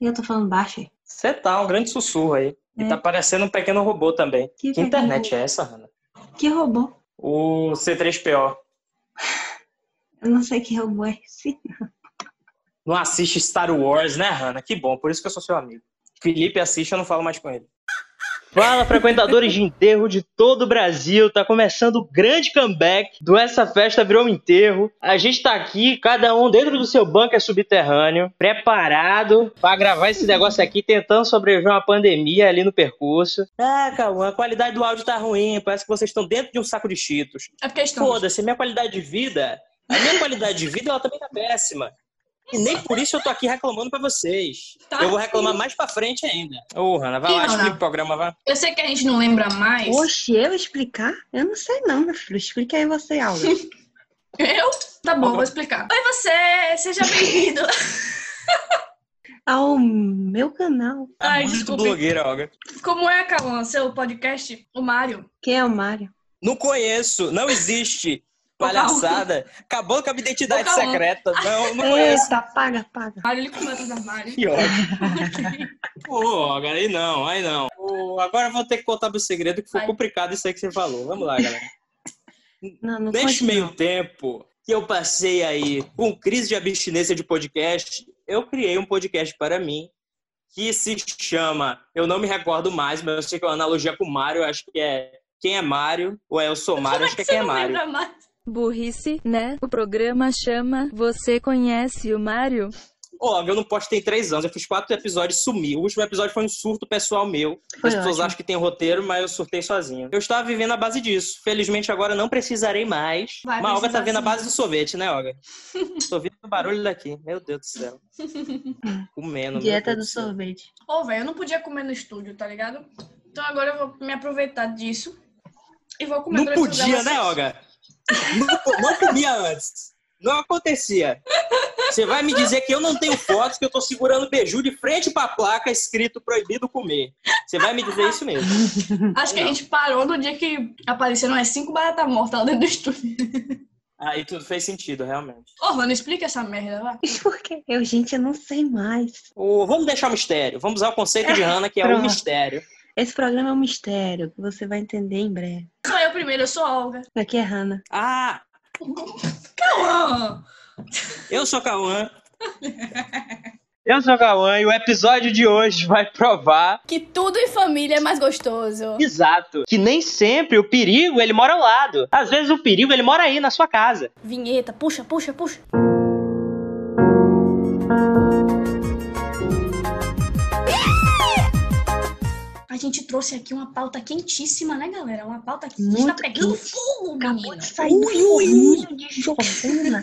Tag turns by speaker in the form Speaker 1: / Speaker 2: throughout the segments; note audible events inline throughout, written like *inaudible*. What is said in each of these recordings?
Speaker 1: E eu tô falando baixo aí.
Speaker 2: Você tá, um grande sussurro aí. E
Speaker 1: É.
Speaker 2: tá parecendo um pequeno robô também.
Speaker 1: Que
Speaker 2: Que, internet é essa, Hanna?
Speaker 1: Que robô?
Speaker 2: O C3PO. *laughs*
Speaker 1: Eu não sei que robô é esse.
Speaker 2: Não assiste Star Wars, né, Hanna? Que bom, por isso que eu sou seu amigo. Felipe assiste, eu não falo mais com ele. Fala, frequentadores de enterro de todo o Brasil. Tá começando o grande comeback do Essa Festa Virou um Enterro. A gente tá aqui, cada um dentro do seu bunker subterrâneo, preparado pra gravar esse negócio aqui, tentando sobreviver uma pandemia ali no percurso. Ah, Cauã, a qualidade do áudio tá ruim. Parece que vocês estão dentro de um saco de cheetos.
Speaker 3: É porque estamos.
Speaker 2: Foda-se, minha qualidade de vida, a minha qualidade de vida, ela também tá péssima. E nem por isso eu tô aqui reclamando pra vocês.
Speaker 3: Tá
Speaker 2: eu vou reclamar mais pra frente ainda. Ô, Hanna, vai
Speaker 3: Ih,
Speaker 2: lá, explica o programa, vai.
Speaker 3: Eu sei que a gente não lembra mais.
Speaker 1: Oxe, eu explicar? Eu não sei não, meu filho. Explica aí você, Alga. *laughs*
Speaker 3: Eu? Tá bom, vou explicar. Oi, você! Seja bem-vindo. *laughs*
Speaker 1: Ao meu canal.
Speaker 3: Ai,
Speaker 2: Muito
Speaker 3: desculpe.
Speaker 2: blogueira, Olga.
Speaker 3: Como é, Calma, seu podcast? O Mário.
Speaker 1: Quem é o Mário?
Speaker 2: Não conheço, não existe. Palhaçada. *laughs* Acabou com a minha identidade secreta. Não, não conheço.
Speaker 1: Eita, paga, paga.
Speaker 3: Mário, ele comenta do armário.
Speaker 2: Que ódio. *laughs* Pô, Olga, aí não, aí não. Pô, agora eu vou ter que contar pro segredo que foi
Speaker 3: Vai.
Speaker 2: complicado isso aí que você falou. Vamos lá, galera.
Speaker 1: Não, não
Speaker 2: Neste meio
Speaker 1: não.
Speaker 2: tempo que eu passei aí com crise de abstinência de podcast, eu criei um podcast para mim que se chama, eu não me recordo mais, mas eu sei que é uma analogia com o Mário, acho que é Quem é Mário? Ou é Eu Sou Mário? Acho que é Quem é Mário.
Speaker 3: mais?
Speaker 4: Burrice, né? O programa chama Você Conhece o Mário?
Speaker 2: Ó, eu não posto tem três anos, eu fiz quatro episódios e sumi. O último episódio foi um surto pessoal meu.
Speaker 1: Foi
Speaker 2: As pessoas
Speaker 1: ótimo.
Speaker 2: acham que tem roteiro, mas eu surtei sozinho. Eu estava vivendo a base disso. Felizmente agora não precisarei mais.
Speaker 3: Vai
Speaker 2: mas a Olga tá vendo a
Speaker 3: sim.
Speaker 2: base do sorvete, né, Olga? *laughs* Tô ouvindo o barulho daqui. Meu Deus do céu. *laughs* Comendo.
Speaker 1: Dieta do sorvete.
Speaker 3: Ô, velho, eu não podia comer no estúdio, tá ligado? Então agora eu vou me aproveitar disso e vou comer
Speaker 2: Não podia, né. Olga? Não, não comia antes. Não acontecia. Você vai me dizer que eu não tenho fotos, que eu tô segurando beiju de frente pra placa escrito proibido comer. Você vai me dizer isso mesmo.
Speaker 3: Acho que a gente parou no dia que apareceram as cinco baratas mortas lá dentro do estúdio.
Speaker 2: Aí tudo fez sentido, realmente.
Speaker 3: Ô, mano, explica essa merda, vai.
Speaker 1: Por quê? Eu, gente, eu não sei mais.
Speaker 2: Ô, vamos deixar o mistério. Vamos usar o conceito de Hannah, que é o
Speaker 1: Pronto.
Speaker 2: mistério.
Speaker 1: Esse programa é um mistério que você vai entender em breve.
Speaker 3: Sou eu primeiro, eu sou a Olga.
Speaker 1: Aqui é Hannah.
Speaker 2: Ah,
Speaker 3: Calma!
Speaker 2: eu sou Cauã. Eu sou Cauã e o episódio de hoje vai provar
Speaker 3: Que tudo em família é mais gostoso.
Speaker 2: Exato. Que nem sempre o perigo ele mora ao lado. Às vezes o perigo ele mora aí na sua casa.
Speaker 3: Vinheta, puxa, puxa, puxa. Gente trouxe aqui uma pauta quentíssima, né, galera? Uma pauta que está
Speaker 1: Muito
Speaker 3: pegando
Speaker 1: quente.
Speaker 3: fogo,
Speaker 1: Acabou
Speaker 3: menino.
Speaker 1: de sair do forninho de Giovana.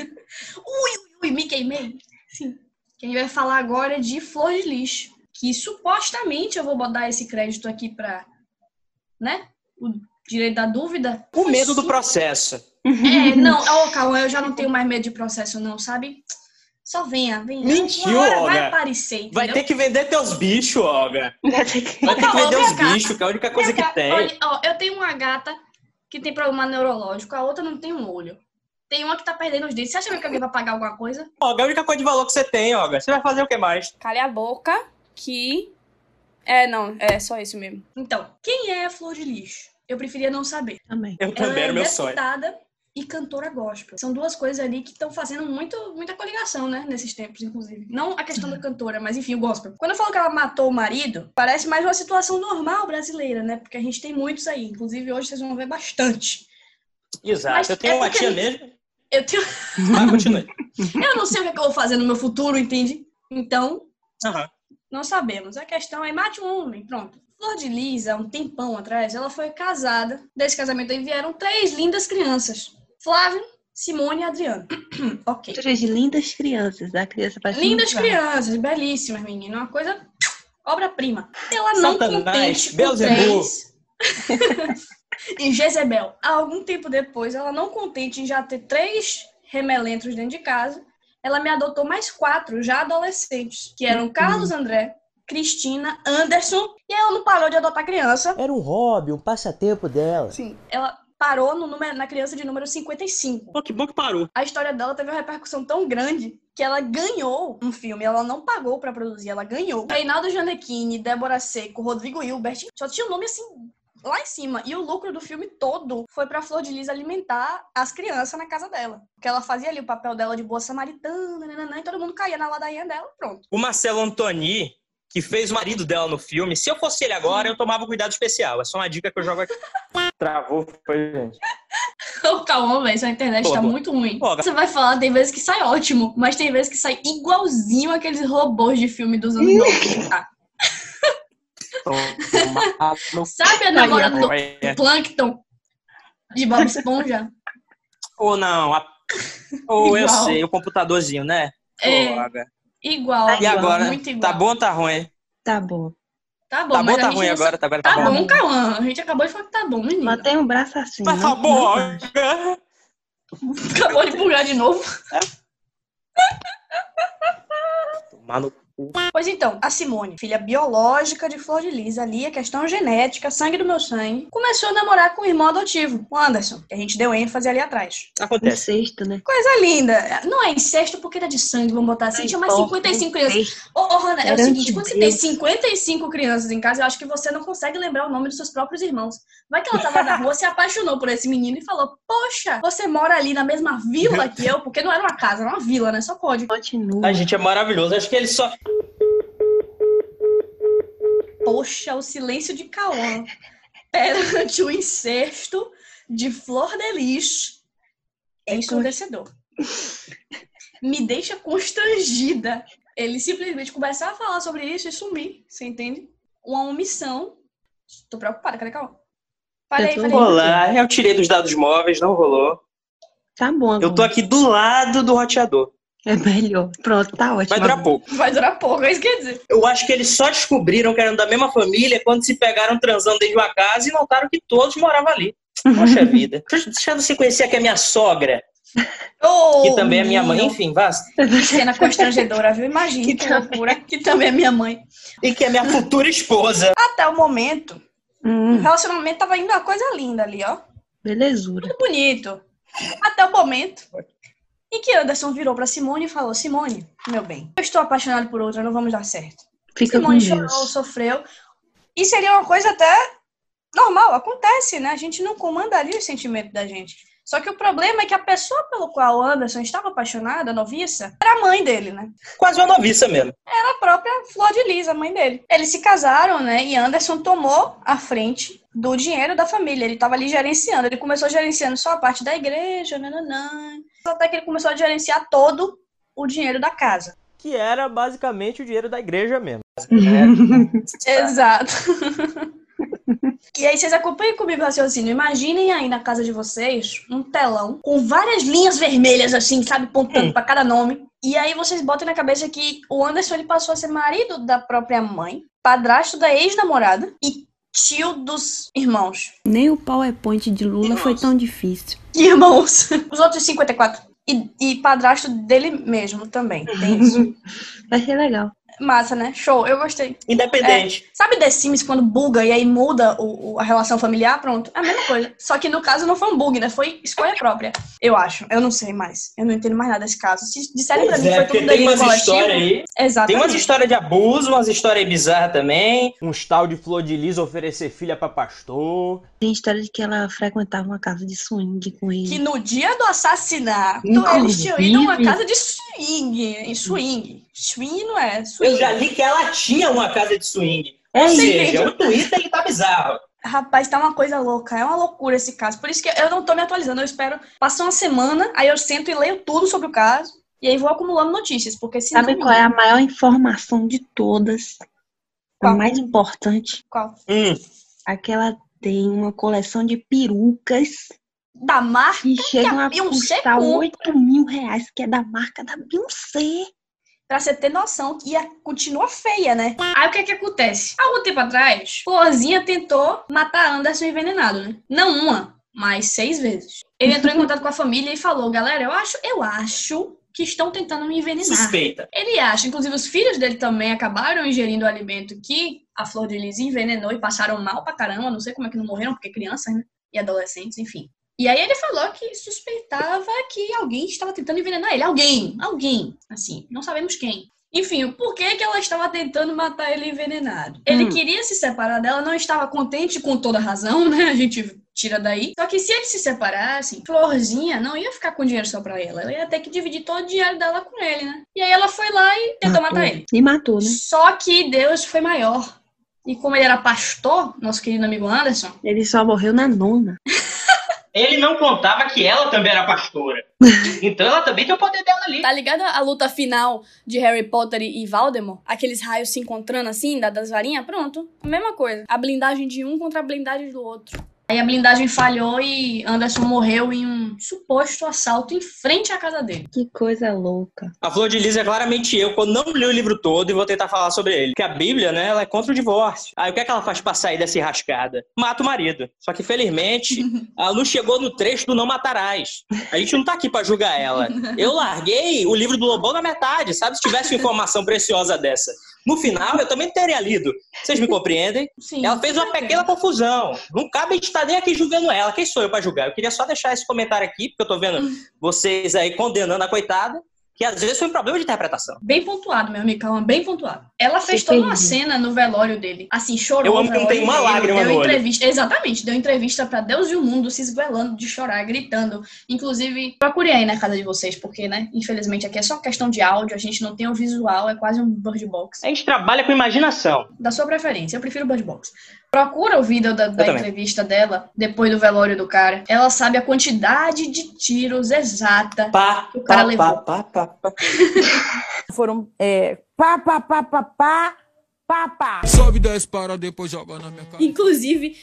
Speaker 3: Ui, me queimei. Sim. Quem vai falar agora é de flor de lixo. Que supostamente eu vou botar esse crédito aqui pra. Né? O direito da dúvida.
Speaker 2: O medo do
Speaker 3: su-
Speaker 2: processo.
Speaker 3: É, não, ô, calma, eu já não tenho mais medo de processo, não, sabe? Só venha, venha.
Speaker 2: Mentiu,
Speaker 3: Uma hora vai
Speaker 2: Olga.
Speaker 3: aparecer, entendeu?
Speaker 2: Vai ter que vender teus bichos, Olga.
Speaker 1: Vai ter que-
Speaker 2: Vai ter que
Speaker 3: Ô,
Speaker 2: vender os bichos, que é a única coisa que tem.
Speaker 3: Olha, ó, eu tenho uma gata que tem problema neurológico, a outra não tem um olho. Tem uma que tá perdendo os dentes. Você acha mesmo que alguém vai pagar alguma coisa?
Speaker 2: Olga, é a única coisa de valor que você tem, Olga. Você vai fazer o que mais?
Speaker 5: Cale a boca que. É, não, é só isso mesmo.
Speaker 3: Então, quem é a Flor de Lixo? Eu preferia não saber.
Speaker 1: Também.
Speaker 2: Eu
Speaker 3: Ela
Speaker 2: também,
Speaker 3: é
Speaker 2: era meu sonho.
Speaker 3: deputada e cantora gospel. São duas coisas ali que estão fazendo muito, muita coligação, né? Nesses tempos, inclusive. Não a questão da cantora, mas enfim, o gospel. Quando eu falo que ela matou o marido, parece mais uma situação normal brasileira, né? Porque a gente tem muitos aí. Inclusive, hoje vocês vão ver bastante.
Speaker 2: Exato.
Speaker 3: Mas
Speaker 2: eu tenho
Speaker 3: é
Speaker 2: uma tia mesmo.
Speaker 3: Eu tenho... *laughs*
Speaker 2: Vai, continue.
Speaker 3: Eu não sei o que, é que eu vou fazer no meu futuro, entende? Então,
Speaker 2: Aham.
Speaker 3: não sabemos. A questão é mate um homem, pronto. Flor de Lis, há um tempão atrás, ela foi casada. Desse casamento aí vieram três lindas crianças. Flávio, Simone e Adriano. *clears throat* ok.
Speaker 1: Três lindas crianças. A criança parece
Speaker 3: Lindas crianças, belíssimas, menina. Uma coisa *tsk* obra-prima. Ela não
Speaker 2: Satanás,
Speaker 3: contente com três... *laughs* e Jezebel. Há algum tempo depois, ela não contente em já ter três remelentros dentro de casa, ela me adotou mais quatro já adolescentes, que eram Carlos André, Cristina, Anderson, e ela não parou de adotar criança.
Speaker 6: Era um hobby, um passatempo dela.
Speaker 3: Sim, ela parou no número, na criança de número 55.
Speaker 2: Pô, que bom que parou.
Speaker 3: A história dela teve uma repercussão tão grande que ela ganhou um filme. Ela não pagou pra produzir, ela ganhou. Reinaldo Gianecchini, Débora Seco, Rodrigo Hilbert, só tinha um nome assim lá em cima. E o lucro do filme todo foi pra Flor de Lis alimentar as crianças na casa dela. Porque ela fazia ali o papel dela de boa samaritana, nananã, e todo mundo caía na ladainha dela, pronto.
Speaker 2: O Marcelo Antoni, que fez o marido dela no filme, se eu fosse ele agora, eu tomava um cuidado especial. É só uma dica que eu jogo aqui. Travou, foi, gente. *laughs*
Speaker 3: Calma, velho, essa internet
Speaker 2: Pô,
Speaker 3: tá
Speaker 2: pô.
Speaker 3: muito ruim.
Speaker 2: Pô,
Speaker 3: Você vai falar, tem vezes que sai ótimo, mas tem vezes que sai igualzinho aqueles robôs de filme dos anos 90. *laughs* Sabe a namorada do Plankton de Bob Esponja? *laughs*
Speaker 2: Ou não, a- ou eu sei, o computadorzinho, né?
Speaker 3: É.
Speaker 2: Droga.
Speaker 3: Igual.
Speaker 2: E agora,
Speaker 3: Muito igual.
Speaker 2: tá bom ou tá ruim?
Speaker 1: Tá bom.
Speaker 3: Tá bom,
Speaker 2: Tá bom tá ruim agora? Tá, agora tá,
Speaker 3: Tá
Speaker 2: bom.
Speaker 3: bom, Cauã. A gente acabou de falar que tá bom, menino.
Speaker 1: Mantém o braço assim. Não-
Speaker 2: tá bom.
Speaker 3: Acabou de bugar de novo.
Speaker 2: Tomar no.
Speaker 3: Pois então, a Simone, filha biológica de Flor de Lis, ali, a questão genética, sangue do meu sangue, começou a namorar com o irmão adotivo, o Anderson, que a gente deu ênfase ali atrás.
Speaker 2: Acontece.
Speaker 1: Incesto, né?
Speaker 3: Coisa linda. Não é incesto porque era de sangue, vamos botar assim. Tinha mais 55 crianças. Ô, ô Rana, é o seguinte, quando você tem
Speaker 1: Deus.
Speaker 3: 55 crianças em casa, eu acho que você não consegue lembrar o nome dos seus próprios irmãos. Vai que ela tava na rua, *laughs* se apaixonou por esse menino e falou, poxa, você mora ali na mesma vila que eu, porque não era uma casa, era uma vila, né? Só pode.
Speaker 1: Continua.
Speaker 2: A gente é maravilhoso. Acho que ele só.
Speaker 3: Poxa, o silêncio de Cauã perante o incesto de Flor de Lis é ensurdecedor. Me deixa constrangida. Ele simplesmente começar a falar sobre isso e sumir, você entende? Uma omissão. Tô preocupada, cadê Cauã? Falei, falei.
Speaker 2: Olá, eu tirei dos dados móveis, não rolou.
Speaker 1: Tá bom.
Speaker 2: Eu tô aqui do lado do roteador.
Speaker 1: É melhor. Pronto, tá ótimo.
Speaker 2: Vai durar pouco.
Speaker 3: Vai durar pouco, é isso que quer dizer.
Speaker 2: Eu acho que eles só descobriram que eram da mesma família quando se pegaram transando dentro de uma casa e notaram que todos moravam ali. Poxa *laughs* vida. Deixa eu você conhecer aqui a minha sogra,
Speaker 3: Ô,
Speaker 2: que também é minha mãe. Enfim.
Speaker 3: Que cena constrangedora, viu? Imagina que,
Speaker 1: Que também-
Speaker 3: loucura. Que também é minha mãe.
Speaker 2: E que é minha futura esposa.
Speaker 3: Até o momento, o
Speaker 1: Hum,
Speaker 3: relacionamento tava indo uma coisa linda ali, ó.
Speaker 1: belezura.
Speaker 3: Muito bonito. Até o momento em que Anderson virou pra Simone e falou: Simone, meu bem, eu estou apaixonado por outra, não vamos dar certo.
Speaker 1: Fica com
Speaker 3: Simone chorou,
Speaker 1: Deus.
Speaker 3: sofreu. E seria uma coisa até normal, acontece, né? A gente não comandaria os sentimentos da gente. Só que o problema é que a pessoa pelo qual o Anderson estava apaixonada, a noviça, era a mãe dele, né?
Speaker 2: Quase uma noviça mesmo.
Speaker 3: Era a própria Flor de Lis, a mãe dele. Eles se casaram, né? E Anderson tomou a frente do dinheiro da família. Ele estava ali gerenciando. Ele começou gerenciando só a parte da igreja, nananã. Até que ele começou a gerenciar todo o dinheiro da casa.
Speaker 6: Que era basicamente o dinheiro da igreja mesmo. *laughs*
Speaker 3: Exato. *laughs* E aí vocês acompanhem comigo o raciocínio. Imaginem aí na casa de vocês um telão com várias linhas vermelhas assim, sabe, pontando pra cada nome. E aí vocês botem na cabeça que o Anderson ele passou a ser marido da própria mãe, padrasto da ex-namorada e tio dos irmãos.
Speaker 7: Nem o PowerPoint de Lula foi tão difícil.
Speaker 3: Irmãos. *laughs* Os outros 54. E, e padrasto dele mesmo também. Tem isso. *laughs*
Speaker 1: Vai ser legal.
Speaker 3: Massa, né? Show. Eu gostei.
Speaker 2: Independente.
Speaker 3: Sabe The Sims quando buga e aí muda o, o- a relação familiar? Pronto. É a mesma coisa. Só que no caso não foi um bug, né? Foi escolha própria. Eu acho. Eu não sei mais. Eu não entendo mais nada desse caso. Se disserem pra
Speaker 2: Pois
Speaker 3: mim que
Speaker 2: é,
Speaker 3: foi tudo
Speaker 2: tem umas
Speaker 3: coletivo.
Speaker 2: histórias aí. Tem
Speaker 3: Exatamente.
Speaker 2: umas histórias de abuso, umas histórias bizarras também.
Speaker 6: Um tal de Flor de Lis oferecer filha pra pastor.
Speaker 1: Tem história de que ela frequentava uma casa de swing com ele.
Speaker 3: Que no dia do assassinato,
Speaker 1: Inclusive-
Speaker 3: eles tinham ido a uma casa de swing. Em swing. Swing não é. Swing.
Speaker 2: Eu já li que ela tinha uma casa de swing.
Speaker 1: É
Speaker 2: Ou
Speaker 1: isso.
Speaker 2: seja, o Twitter ele tá bizarro.
Speaker 3: Rapaz, tá uma coisa louca. É uma loucura esse caso. Por isso que eu não tô me atualizando. Eu espero passar uma semana, aí eu sento e leio tudo sobre o caso. E aí vou acumulando notícias. Porque senão.
Speaker 1: Sabe qual é a maior informação de todas? A
Speaker 3: Qual?
Speaker 1: mais importante?
Speaker 3: Qual?
Speaker 2: Hum,
Speaker 1: Aquela tem uma coleção de perucas
Speaker 3: Da marca
Speaker 1: que chegam a
Speaker 3: Beyoncé
Speaker 1: custar
Speaker 3: compra.
Speaker 1: 8 mil reais, que é da marca da Beyoncé.
Speaker 3: Pra você ter noção que ia, continua feia, né? Aí o que é que acontece? Algum tempo atrás, Florzinha tentou matar Anderson envenenado, né? Não uma, mas seis vezes. Ele entrou em contato com a família e falou: galera, eu acho, eu acho que estão tentando me envenenar.
Speaker 2: suspeita.
Speaker 3: Ele acha, inclusive os filhos dele também acabaram ingerindo o alimento que a Flor de Lis envenenou e passaram mal pra caramba. Não sei como é que não morreram, porque crianças, né? e adolescentes, enfim. E aí ele falou que suspeitava que alguém estava tentando envenenar ele. Alguém, alguém, assim, não sabemos quem. Enfim, por que, que ela estava tentando matar ele envenenado? Ele
Speaker 1: Hum.
Speaker 3: queria se separar dela, não estava contente com toda razão, né? A gente tira daí. Só que se eles se separassem, Florzinha não ia ficar com dinheiro só pra ela. Ela ia ter que dividir todo o dinheiro dela com ele, né? E aí ela foi lá e tentou
Speaker 1: Matou.
Speaker 3: matar ele.
Speaker 1: E matou, né?
Speaker 3: Só que Deus foi maior. E como ele era pastor, nosso querido amigo Anderson,
Speaker 1: Ele só morreu na nona. *laughs*
Speaker 2: Ele não contava que ela também era pastora. *laughs* Então ela também tem o poder dela ali.
Speaker 5: Tá ligado a luta final de Harry Potter e Voldemort? Aqueles raios se encontrando assim, da- das varinhas? Pronto. A mesma coisa. A blindagem de um contra a blindagem do outro.
Speaker 3: Aí a blindagem falhou e Anderson morreu em um suposto assalto em frente à casa dele.
Speaker 1: Que coisa louca.
Speaker 2: A Flor de Lis é claramente eu, quando não li o livro todo e vou tentar falar sobre ele. Porque a Bíblia, né, ela é contra o divórcio. Aí o que é que ela faz pra sair dessa enrascada? Mata o marido. Só que, felizmente, *laughs* ela não chegou no trecho do não matarás. A gente não tá aqui pra julgar ela. Eu larguei o livro do Lobão na metade, sabe? Se tivesse uma informação preciosa dessa. No final, eu também teria lido. Vocês me compreendem?
Speaker 3: Sim.
Speaker 2: Ela fez uma pequena confusão. Não cabe a gente estar nem aqui julgando ela. Quem sou eu pra julgar? Eu queria só deixar esse comentário aqui, porque eu tô vendo vocês aí condenando a coitada, que às vezes foi um problema de interpretação.
Speaker 3: Bem pontuado, meu amigo, calma, bem pontuado. Ela fez
Speaker 1: Super
Speaker 3: toda uma cena no velório dele. Assim, chorou.
Speaker 2: Eu amo que não tem uma
Speaker 3: dele,
Speaker 2: lágrima
Speaker 3: deu
Speaker 2: no olho.
Speaker 3: entrevista, Exatamente, deu entrevista pra Deus e o mundo, se esguelando de chorar, gritando. Inclusive, procurei aí na casa de vocês, porque, né, infelizmente aqui é só questão de áudio, a gente não tem o visual, é quase um Bird Box.
Speaker 2: A gente trabalha com imaginação.
Speaker 3: Da sua preferência, eu prefiro Bird Box. Procura o vídeo da, da
Speaker 2: também.
Speaker 3: entrevista dela, depois do velório do cara. Ela sabe a quantidade de tiros exata.
Speaker 2: Pá,
Speaker 3: O cara
Speaker 2: pá,
Speaker 3: levou.
Speaker 2: pá, pá, pá.
Speaker 8: Foram é, pá, pá, pá, pá, pá, pá, pá.
Speaker 9: Sobe, para, depois joga na minha cara.
Speaker 5: Inclusive,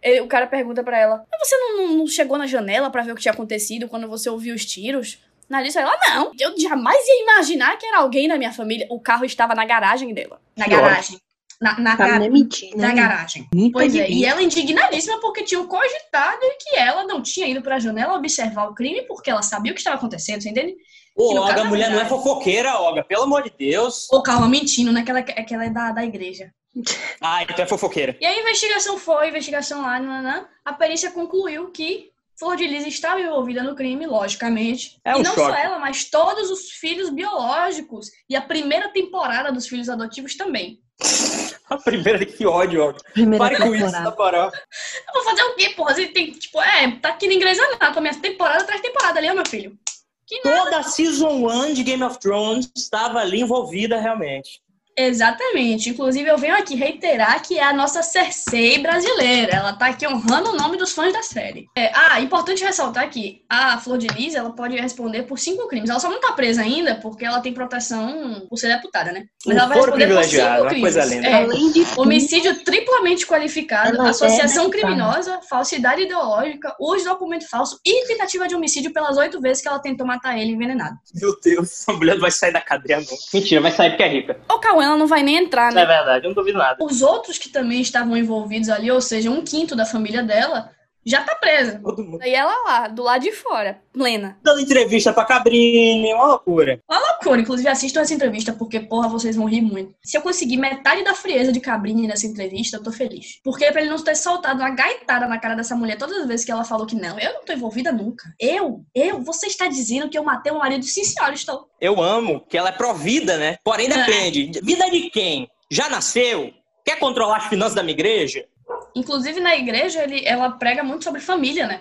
Speaker 5: ele- o cara pergunta pra ela: Mas você não, não- chegou na janela pra ver o que tinha acontecido quando você ouviu os tiros? Na lista, ela, não, eu jamais ia imaginar que era alguém da minha família. O carro estava na garagem dela.
Speaker 3: Na
Speaker 2: Que
Speaker 3: garagem. Na, na,
Speaker 1: Pra
Speaker 3: ga-
Speaker 1: não mentir, né?
Speaker 3: na garagem.
Speaker 1: Muito
Speaker 3: Pois é, e ela indignadíssima porque tinham cogitado que ela não tinha ido pra janela observar o crime porque ela sabia o que estava acontecendo, você entende?
Speaker 2: Ô, Olga,
Speaker 3: caso
Speaker 2: a
Speaker 3: é
Speaker 2: mulher não é
Speaker 3: verdade.
Speaker 2: fofoqueira, Olga, pelo amor de Deus.
Speaker 3: Ou calma, mentindo, né? Que ela, que ela é da, da igreja. *laughs*
Speaker 2: Ah, então é fofoqueira.
Speaker 3: E a investigação foi, a investigação lá, nananã, a perícia concluiu que Flor de Lis estava envolvida no crime, logicamente.
Speaker 2: É
Speaker 3: e
Speaker 2: um
Speaker 3: não só
Speaker 2: choque.
Speaker 3: ela, mas todos os filhos biológicos. E a primeira temporada dos filhos adotivos também. *laughs*
Speaker 2: A primeira, que ódio, Olga.
Speaker 1: Primeira
Speaker 2: Pare com isso,
Speaker 1: temporada.
Speaker 2: na moral.
Speaker 3: Eu vou fazer o quê, porra? Você tem, tipo, é, tá aqui em Grey's Anatomy, essa temporada atrás de temporada ali, ó, meu filho. Que nada.
Speaker 2: Toda a Season 1 de Game of Thrones estava ali envolvida realmente.
Speaker 3: Exatamente. Inclusive, eu venho aqui reiterar que é a nossa Cersei brasileira. Ela tá aqui honrando o nome dos fãs da série. É, ah, importante ressaltar que a Flor de Lis, ela pode responder por cinco crimes. Ela só não tá presa ainda porque ela tem proteção por ser deputada, né? Mas
Speaker 2: Um
Speaker 3: ela vai responder por cinco crimes.
Speaker 2: coisa linda.
Speaker 3: É,
Speaker 1: Além de
Speaker 3: Homicídio triplamente qualificado,
Speaker 1: é
Speaker 3: associação criminosa, falsidade ideológica, uso de documento falso e tentativa de homicídio pelas oito vezes que ela tentou matar ele envenenado.
Speaker 2: Meu Deus, essa mulher não vai sair da cadeia, não. Mentira, vai sair porque é rica.
Speaker 5: O Cauã, ela não vai nem entrar,
Speaker 2: Isso é
Speaker 5: né?
Speaker 2: verdade, eu não duvido nada.
Speaker 3: Os outros que também estavam envolvidos ali, ou seja, um quinto da família dela, já tá presa.
Speaker 2: Todo mundo
Speaker 5: E ela lá, do lado de fora, plena.
Speaker 2: dando entrevista pra Cabrini, uma loucura.
Speaker 3: Loucura, inclusive assistam essa entrevista, porque, porra, vocês vão rir muito. Se eu conseguir metade da frieza de Cabrini nessa entrevista, eu tô feliz. Porque é pra ele não ter soltado uma gaitada na cara dessa mulher todas as vezes que ela falou que não, eu não tô envolvida nunca. Eu? Eu? Você está dizendo que eu matei o marido? Sim, senhora, estou.
Speaker 2: Eu amo que ela é pró-vida, né? Porém, depende. Vida de quem? Já nasceu? Quer controlar as finanças da minha igreja?
Speaker 3: Inclusive, na igreja, ele, ela prega muito sobre família, né?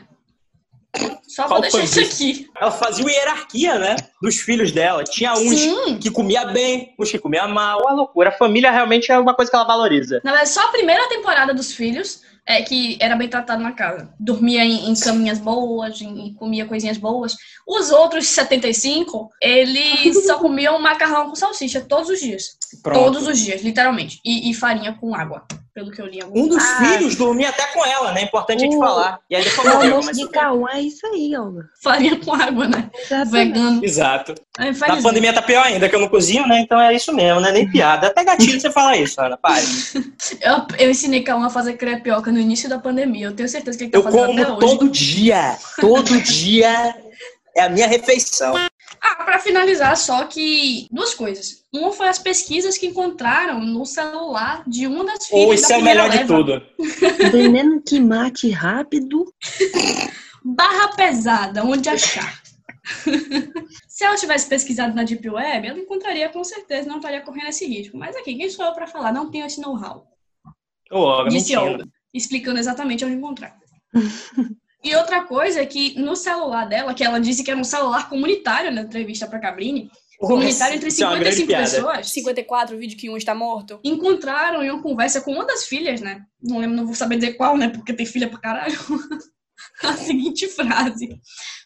Speaker 3: Só vou deixar isso aqui.
Speaker 2: Ela fazia uma hierarquia, né? Dos filhos dela. Tinha uns
Speaker 3: Sim.
Speaker 2: que comia bem, uns que comia mal. Uma loucura. A família realmente é uma coisa que ela valoriza.
Speaker 3: Na verdade, só a primeira temporada dos filhos é que era bem tratado na casa. Dormia em, em caminhas boas, em, comia coisinhas boas. Os outros 75, eles só comiam macarrão com salsicha todos os dias.
Speaker 2: Pronto.
Speaker 3: Todos os dias, literalmente. E, e farinha com água, pelo que eu li
Speaker 2: Um dos
Speaker 3: Ah,
Speaker 2: filhos dormia até com ela, né? Importante a gente falar. E aí depois
Speaker 1: o
Speaker 2: morreu,
Speaker 1: almoço
Speaker 2: mas
Speaker 1: de. Cauã é isso aí, Olga.
Speaker 3: Farinha com água, né?
Speaker 1: Exatamente.
Speaker 3: Vegano.
Speaker 2: Exato.
Speaker 3: É,
Speaker 2: Na pandemia tá pior ainda, que eu não cozinho, né? Então é isso mesmo, né? Nem piada. Até gatilho você falar isso, Ana. Pare. *laughs*
Speaker 3: eu, eu ensinei Cauã a fazer crepioca no início da pandemia. Eu tenho certeza que ele tá
Speaker 2: Eu
Speaker 3: fazendo até
Speaker 2: como
Speaker 3: hoje.
Speaker 2: todo dia. Todo dia é a minha refeição.
Speaker 3: Ah, pra finalizar, só que duas coisas. Uma foi as pesquisas que encontraram no celular de uma das filhas
Speaker 2: Ou
Speaker 3: da
Speaker 2: isso é o melhor de
Speaker 3: leva.
Speaker 2: tudo.
Speaker 1: Veneno que mate rápido. *laughs*
Speaker 3: Barra pesada, onde achar. *laughs* Se ela tivesse pesquisado na Deep Web, ela encontraria com certeza, não estaria correndo esse risco. Mas aqui, quem sou eu pra falar? Não tenho esse know-how.
Speaker 2: Olga,
Speaker 3: Disse. Olga, explicando exatamente onde encontrar. *laughs* e outra coisa é que no celular dela, que ela disse que era um celular comunitário na entrevista pra Cabrini, comunitário entre
Speaker 2: Isso é uma grande
Speaker 3: 55
Speaker 2: piada.
Speaker 3: pessoas,
Speaker 5: 54, o vídeo que um está morto.
Speaker 3: encontraram em uma conversa com uma das filhas, né? Não lembro, não vou saber dizer qual, né? Porque tem filha pra caralho. *laughs* a seguinte frase.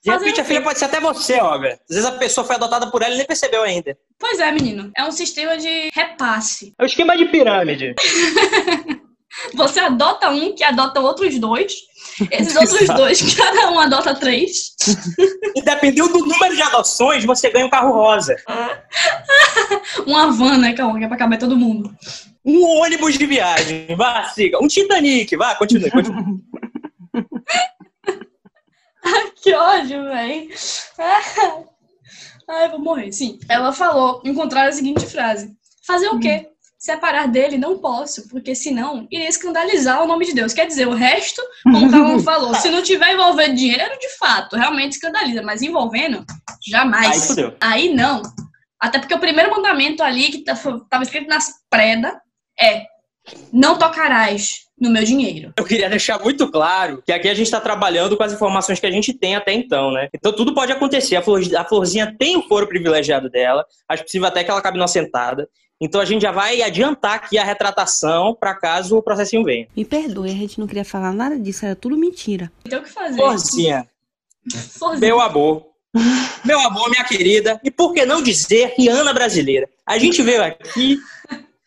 Speaker 2: De repente a filha pode ser até você, Olga. Às vezes a pessoa foi adotada por ela e nem percebeu ainda.
Speaker 3: Pois é, menino. É um sistema de repasse.
Speaker 2: É o esquema de pirâmide. *laughs*
Speaker 3: Você adota um que adota outros dois. Esses outros
Speaker 2: Exato.
Speaker 3: dois, *laughs* cada um adota três.
Speaker 2: E dependendo do número de adoções, você ganha um carro rosa. *laughs*
Speaker 3: Uma van, né, que é pra caber todo mundo.
Speaker 2: Um ônibus de viagem. Vá, siga. Um Titanic. Vá, continue, continue. *laughs*
Speaker 3: Que ódio, véi. Ai, vou morrer. Sim. Ela falou, encontrar a seguinte frase. Fazer o quê? Separar dele não posso, porque senão iria escandalizar o nome de Deus. Quer dizer, o resto, como o Calão *laughs* falou, se não tiver envolvendo dinheiro, de fato, realmente escandaliza. Mas envolvendo, jamais.
Speaker 2: Aí.
Speaker 3: Aí não. Até porque o primeiro mandamento ali, que estava escrito nas predas, é não tocarás no meu dinheiro.
Speaker 2: Eu queria deixar muito claro que aqui a gente está trabalhando com as informações que a gente tem até então, né? Então tudo pode acontecer. A, flor, a florzinha tem o foro privilegiado dela, acho possível até que ela cabe numa sentada. Então a gente já vai adiantar aqui a retratação para caso o processinho venha.
Speaker 7: Me perdoe, a gente não queria falar nada disso, era tudo mentira.
Speaker 3: Tem o que fazer.
Speaker 2: Florzinha,
Speaker 3: Florzinha.
Speaker 2: meu amor, meu amor, minha querida, e por que não dizer Rihanna brasileira? A gente veio aqui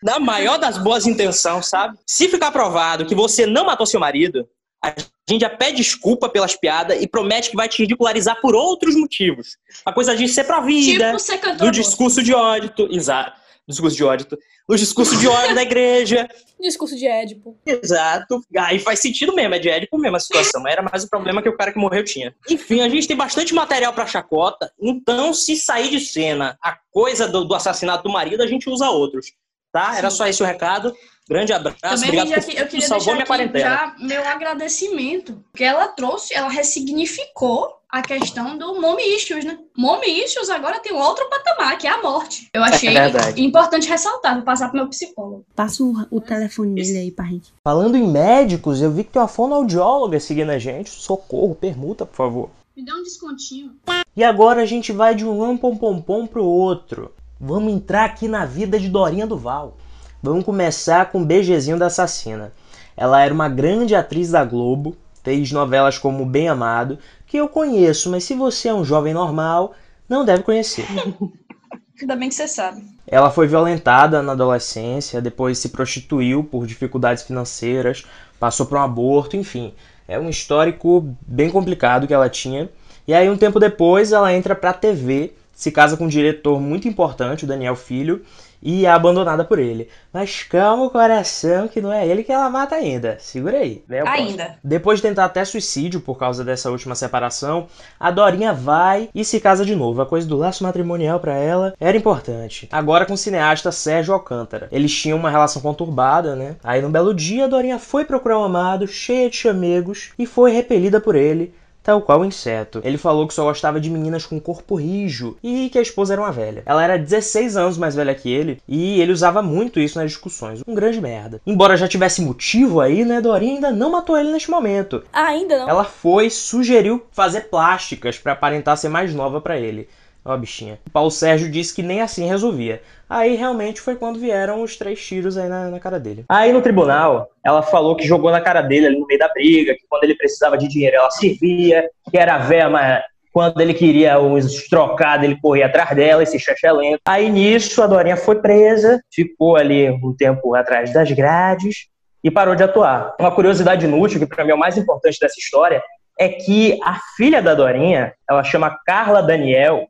Speaker 2: na maior das boas intenções, sabe? Se ficar provado que você não matou seu marido, a gente já pede desculpa pelas piadas e promete que vai te ridicularizar por outros motivos. A coisa de ser pra vida,
Speaker 3: Tipo ser
Speaker 2: do discurso de ódio, exato, discurso de ódio, do discurso de ódio da igreja, *laughs*
Speaker 5: Discurso de Édipo.
Speaker 2: Exato. Aí faz sentido mesmo, é de Édipo mesmo a situação. Mas era mais o problema que o cara que morreu tinha. Enfim, a gente tem bastante material pra chacota, então se sair de cena a coisa do, do assassinato do marido, a gente usa outros. Tá? Era só esse o recado. Grande abraço.
Speaker 3: Também
Speaker 2: Obrigado por
Speaker 3: que- eu queria
Speaker 2: salvou
Speaker 3: deixar
Speaker 2: minha
Speaker 3: aqui
Speaker 2: quarentena.
Speaker 3: já meu agradecimento. Porque ela trouxe, ela ressignificou a questão do mommy issues, né? Mommy issues agora tem um outro patamar, que é a morte. Eu achei
Speaker 2: É
Speaker 3: importante ressaltar, vou passar pro meu psicólogo.
Speaker 7: Passa o, o telefone dele aí pra gente.
Speaker 6: Falando em médicos, eu vi que tem uma fonoaudióloga seguindo a gente. Socorro, permuta, por favor.
Speaker 3: Me dá um descontinho.
Speaker 6: E agora a gente vai de um pom pom pom pro outro. Vamos entrar aqui na vida de Dorinha Duval. Vamos começar com o BGzinho da Assassina. Ela era uma grande atriz da Globo, fez novelas como Bem Amado, que eu conheço, mas se você é um jovem normal, não deve conhecer. *laughs*
Speaker 3: Ainda bem que você sabe.
Speaker 6: Ela foi violentada na adolescência, depois se prostituiu por dificuldades financeiras, passou por um aborto, enfim. É um histórico bem complicado que ela tinha. E aí, um tempo depois, ela entra pra TV, se casa com um diretor muito importante, o Daniel Filho, e é abandonada por ele. Mas calma o coração, que não é ele que ela mata ainda. Segura aí.
Speaker 3: Ainda.
Speaker 6: Depois de tentar até suicídio por causa dessa última separação, a Dorinha vai e se casa de novo. A coisa do laço matrimonial pra ela era importante. Agora com o cineasta Sérgio Alcântara. Eles tinham uma relação conturbada, né? Aí num belo dia, a Dorinha foi procurar um amado, cheia de chamegos, e foi repelida por ele. Tal qual o inseto. Ele falou que só gostava de meninas com corpo rijo e que a esposa era uma velha. Ela era 16 anos mais velha que ele e ele usava muito isso nas discussões. Um grande merda. Embora já tivesse motivo aí, né, Dorinha ainda não matou ele neste momento.
Speaker 5: Ah, ainda não.
Speaker 6: Ela foi, sugeriu fazer plásticas pra aparentar ser mais nova pra ele. Ó, bichinha. O Paulo Sérgio disse que nem assim resolvia. Aí realmente foi quando vieram os três tiros aí na, na cara dele.
Speaker 2: Aí no tribunal, ela falou que jogou na cara dele ali no meio da briga, que quando ele precisava de dinheiro ela servia, que era véia, mas quando ele queria os trocados, ele corria atrás dela, esse lento. Aí nisso, a Dorinha foi presa, ficou ali um tempo atrás das grades e parou de atuar. Uma curiosidade inútil, que pra mim é o mais importante dessa história, é que a filha da Dorinha, ela chama Carla Daniel,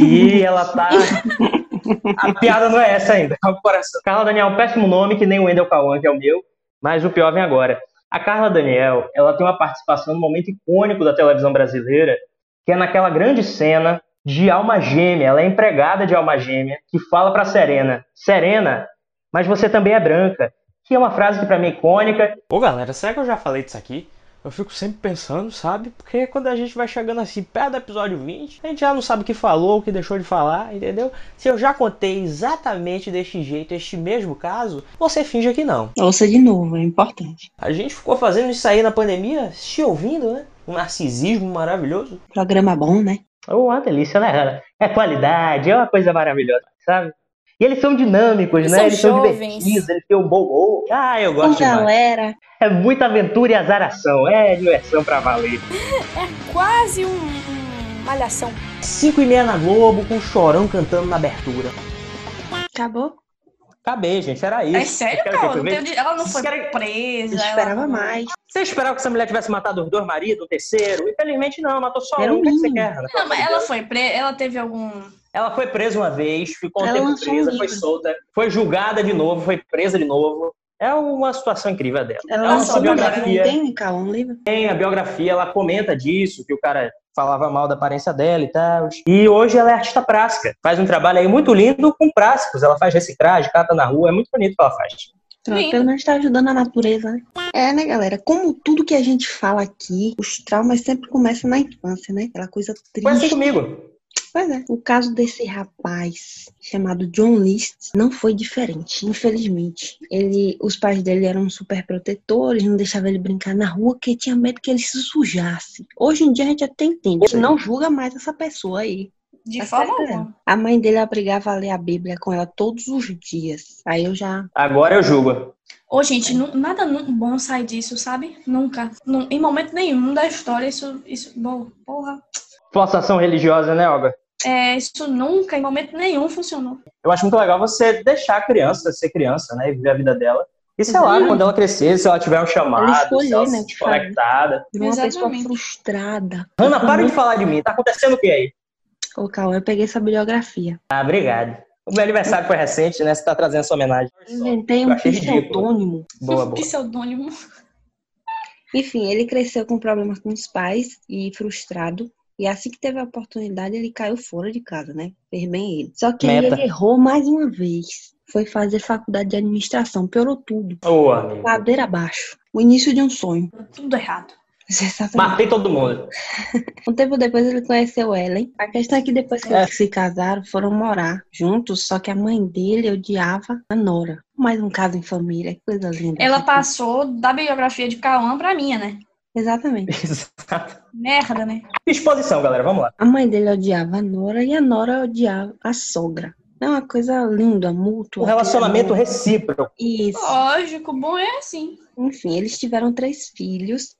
Speaker 2: e ela tá. A piada não é essa ainda. Carla Daniel péssimo nome, que nem o Wendel Cauã, que é o meu, mas o pior vem agora. A Carla Daniel, ela tem uma participação no momento icônico da televisão brasileira, que é naquela grande cena de alma gêmea, ela é empregada de alma gêmea, que fala pra Serena: Serena, mas você também é branca. Que é uma frase que pra mim é icônica.
Speaker 6: Ô galera, será que eu já falei disso aqui? Eu fico sempre pensando, sabe? Porque quando a gente vai chegando assim perto do episódio 20, a gente já não sabe o que falou, o que deixou de falar, entendeu? Se eu já contei exatamente deste jeito, este mesmo caso, você finge que não.
Speaker 7: Ouça de novo, é importante.
Speaker 6: A gente ficou fazendo isso aí na pandemia, se ouvindo, né? Um narcisismo maravilhoso.
Speaker 7: Programa bom, né?
Speaker 2: Oh, uma delícia, né? É qualidade, é uma coisa maravilhosa, sabe? E eles são dinâmicos,
Speaker 5: Eles
Speaker 2: né?
Speaker 5: são
Speaker 2: eles são
Speaker 5: jovens.
Speaker 2: divertidos, eles têm um bom humor. Ah, eu
Speaker 7: Com
Speaker 2: gosto demais.
Speaker 7: galera.
Speaker 2: É muita aventura e azaração. É diversão pra valer. *laughs*
Speaker 5: É quase um, um malhação.
Speaker 6: Cinco e meia na Globo, com o Chorão cantando na abertura.
Speaker 1: Acabou?
Speaker 2: Acabei, gente, era isso.
Speaker 3: É sério, cara? Não tem- Ela não foi
Speaker 2: querem-
Speaker 3: presa.
Speaker 7: Eu
Speaker 3: ela
Speaker 7: esperava
Speaker 3: não-
Speaker 7: mais.
Speaker 2: Você esperava que essa mulher tivesse matado os dois maridos, o terceiro? Infelizmente não, matou só
Speaker 7: Era
Speaker 2: um.
Speaker 7: o
Speaker 2: que, é você quer?
Speaker 3: Não, mas ela foi presa. Ela teve algum.
Speaker 2: Ela foi presa uma vez, ficou um
Speaker 7: Ela
Speaker 2: tempo
Speaker 7: um
Speaker 2: presa, foi solta, foi julgada de novo, foi presa de novo. É uma situação incrível a dela.
Speaker 7: Ela
Speaker 2: É uma
Speaker 7: lançou livro, não
Speaker 2: biografia.
Speaker 7: tem, Cal, um livro?
Speaker 2: Tem a biografia, ela comenta disso, que o cara falava mal da aparência dela e tal. E hoje ela é artista plástica. Faz um trabalho aí muito lindo com plásticos. Ela faz reciclagem, cata na rua, é muito bonito o que ela faz.
Speaker 7: Pronto, pelo menos tá ajudando a natureza, né? É, né, galera? Como tudo que a gente fala aqui, os traumas sempre começam na infância, né? Aquela coisa
Speaker 2: Foi assim
Speaker 7: triste.
Speaker 2: comigo.
Speaker 7: Pois é. O caso desse rapaz chamado John List não foi diferente, infelizmente. Ele, os pais dele eram super protetores, não deixavam ele brincar na rua, porque tinha medo que ele se sujasse. Hoje em dia a gente até entende, a gente não julga mais essa pessoa aí.
Speaker 3: De
Speaker 7: Tá
Speaker 3: forma alguma.
Speaker 7: A mãe dele obrigava a ler a Bíblia com ela todos os dias. Aí eu já.
Speaker 2: Agora eu julgo.
Speaker 3: Ô, gente, nu- nada bom sai disso, sabe? Nunca. Nun- em momento nenhum da história, isso. isso bom, porra.
Speaker 2: Forçação religiosa, né, Olga?
Speaker 3: É, isso nunca, em momento nenhum, funcionou.
Speaker 2: Eu acho muito legal você deixar a criança ser criança, né? E viver a vida dela. E sei lá,
Speaker 7: Uhum.
Speaker 2: quando ela crescer, se ela tiver um chamado,
Speaker 7: escolher,
Speaker 2: se ela
Speaker 7: né,
Speaker 2: se
Speaker 7: o que fazer.
Speaker 2: conectada.
Speaker 7: Virou uma pessoa
Speaker 3: Exatamente.
Speaker 7: frustrada.
Speaker 2: Ana, para de
Speaker 7: também-
Speaker 2: falar de mim. Tá acontecendo o que aí?
Speaker 7: Ô, Cauã, eu peguei essa bibliografia.
Speaker 2: Ah, obrigado. O meu aniversário foi recente, né? Você tá trazendo essa homenagem.
Speaker 7: Inventei um pseudônimo.
Speaker 2: Boa, boa.
Speaker 3: Pseudônimo.
Speaker 7: Enfim, ele cresceu com problemas com os pais e frustrado. E assim que teve a oportunidade, ele caiu fora de casa, né? Fez bem ele. Só que ele errou mais uma vez. Foi fazer faculdade de administração. Piorou tudo.
Speaker 2: Ô, amigo.
Speaker 7: Ladeira abaixo. O início de um sonho.
Speaker 3: Tudo errado. *laughs*
Speaker 2: Matei todo mundo. *laughs*
Speaker 7: Um tempo depois ele conheceu Ellen. A questão é que depois que
Speaker 2: É.
Speaker 7: eles se casaram, foram morar juntos, só que a mãe dele odiava a Nora. Mais um caso em família, que coisa linda.
Speaker 3: Ela passou da biografia de Cauã pra minha, né?
Speaker 7: Exatamente. *laughs*
Speaker 2: Exato.
Speaker 3: Merda, né?
Speaker 2: Exposição, galera. Vamos lá.
Speaker 7: A mãe dele odiava a Nora e a Nora odiava a sogra. É uma coisa linda, mútua.
Speaker 2: Um relacionamento recíproco.
Speaker 7: Isso.
Speaker 3: Lógico, bom é assim.
Speaker 7: Enfim, eles tiveram três filhos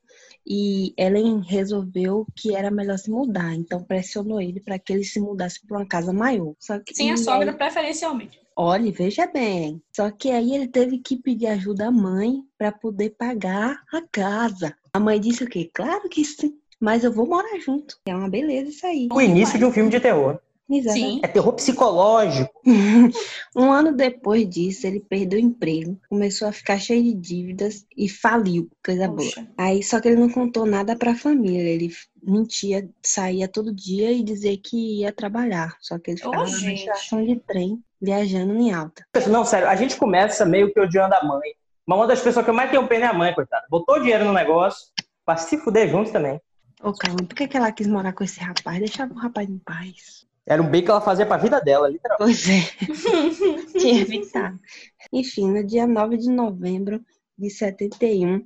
Speaker 7: e Ellen resolveu que era melhor se mudar. Então pressionou ele para que ele se mudasse para uma casa maior. Só que
Speaker 3: Sem a sogra,
Speaker 7: aí-
Speaker 3: preferencialmente.
Speaker 7: Olha, veja bem. Só que aí ele teve que pedir ajuda à mãe para poder pagar a casa. A mãe disse o quê? Claro que sim. Mas eu vou morar junto. É uma beleza isso aí.
Speaker 2: O início de um filme de terror.
Speaker 7: Exatamente.
Speaker 3: Sim.
Speaker 2: É terror psicológico. *laughs*
Speaker 7: Um ano depois disso, ele perdeu o emprego, começou a ficar cheio de dívidas e faliu, coisa boa.
Speaker 3: Poxa.
Speaker 7: Aí só que ele não contou nada pra família, ele mentia, saía todo dia e dizia que ia trabalhar, só que ele ficava na
Speaker 3: gente.
Speaker 7: estação de trem, viajando em alta.
Speaker 2: Não, sério, a gente começa meio que odiando a mãe. Mas uma das pessoas que eu mais tenho pena é a mãe, coitada. Botou dinheiro no negócio pra se fuder junto também.
Speaker 7: Ô, calma, por que, que ela quis morar com esse rapaz? Deixava o rapaz em paz.
Speaker 2: Era um bem que ela fazia pra vida dela, literalmente.
Speaker 7: Pois é. *laughs* Tinha evitado. Enfim, no dia 9 de novembro de 71,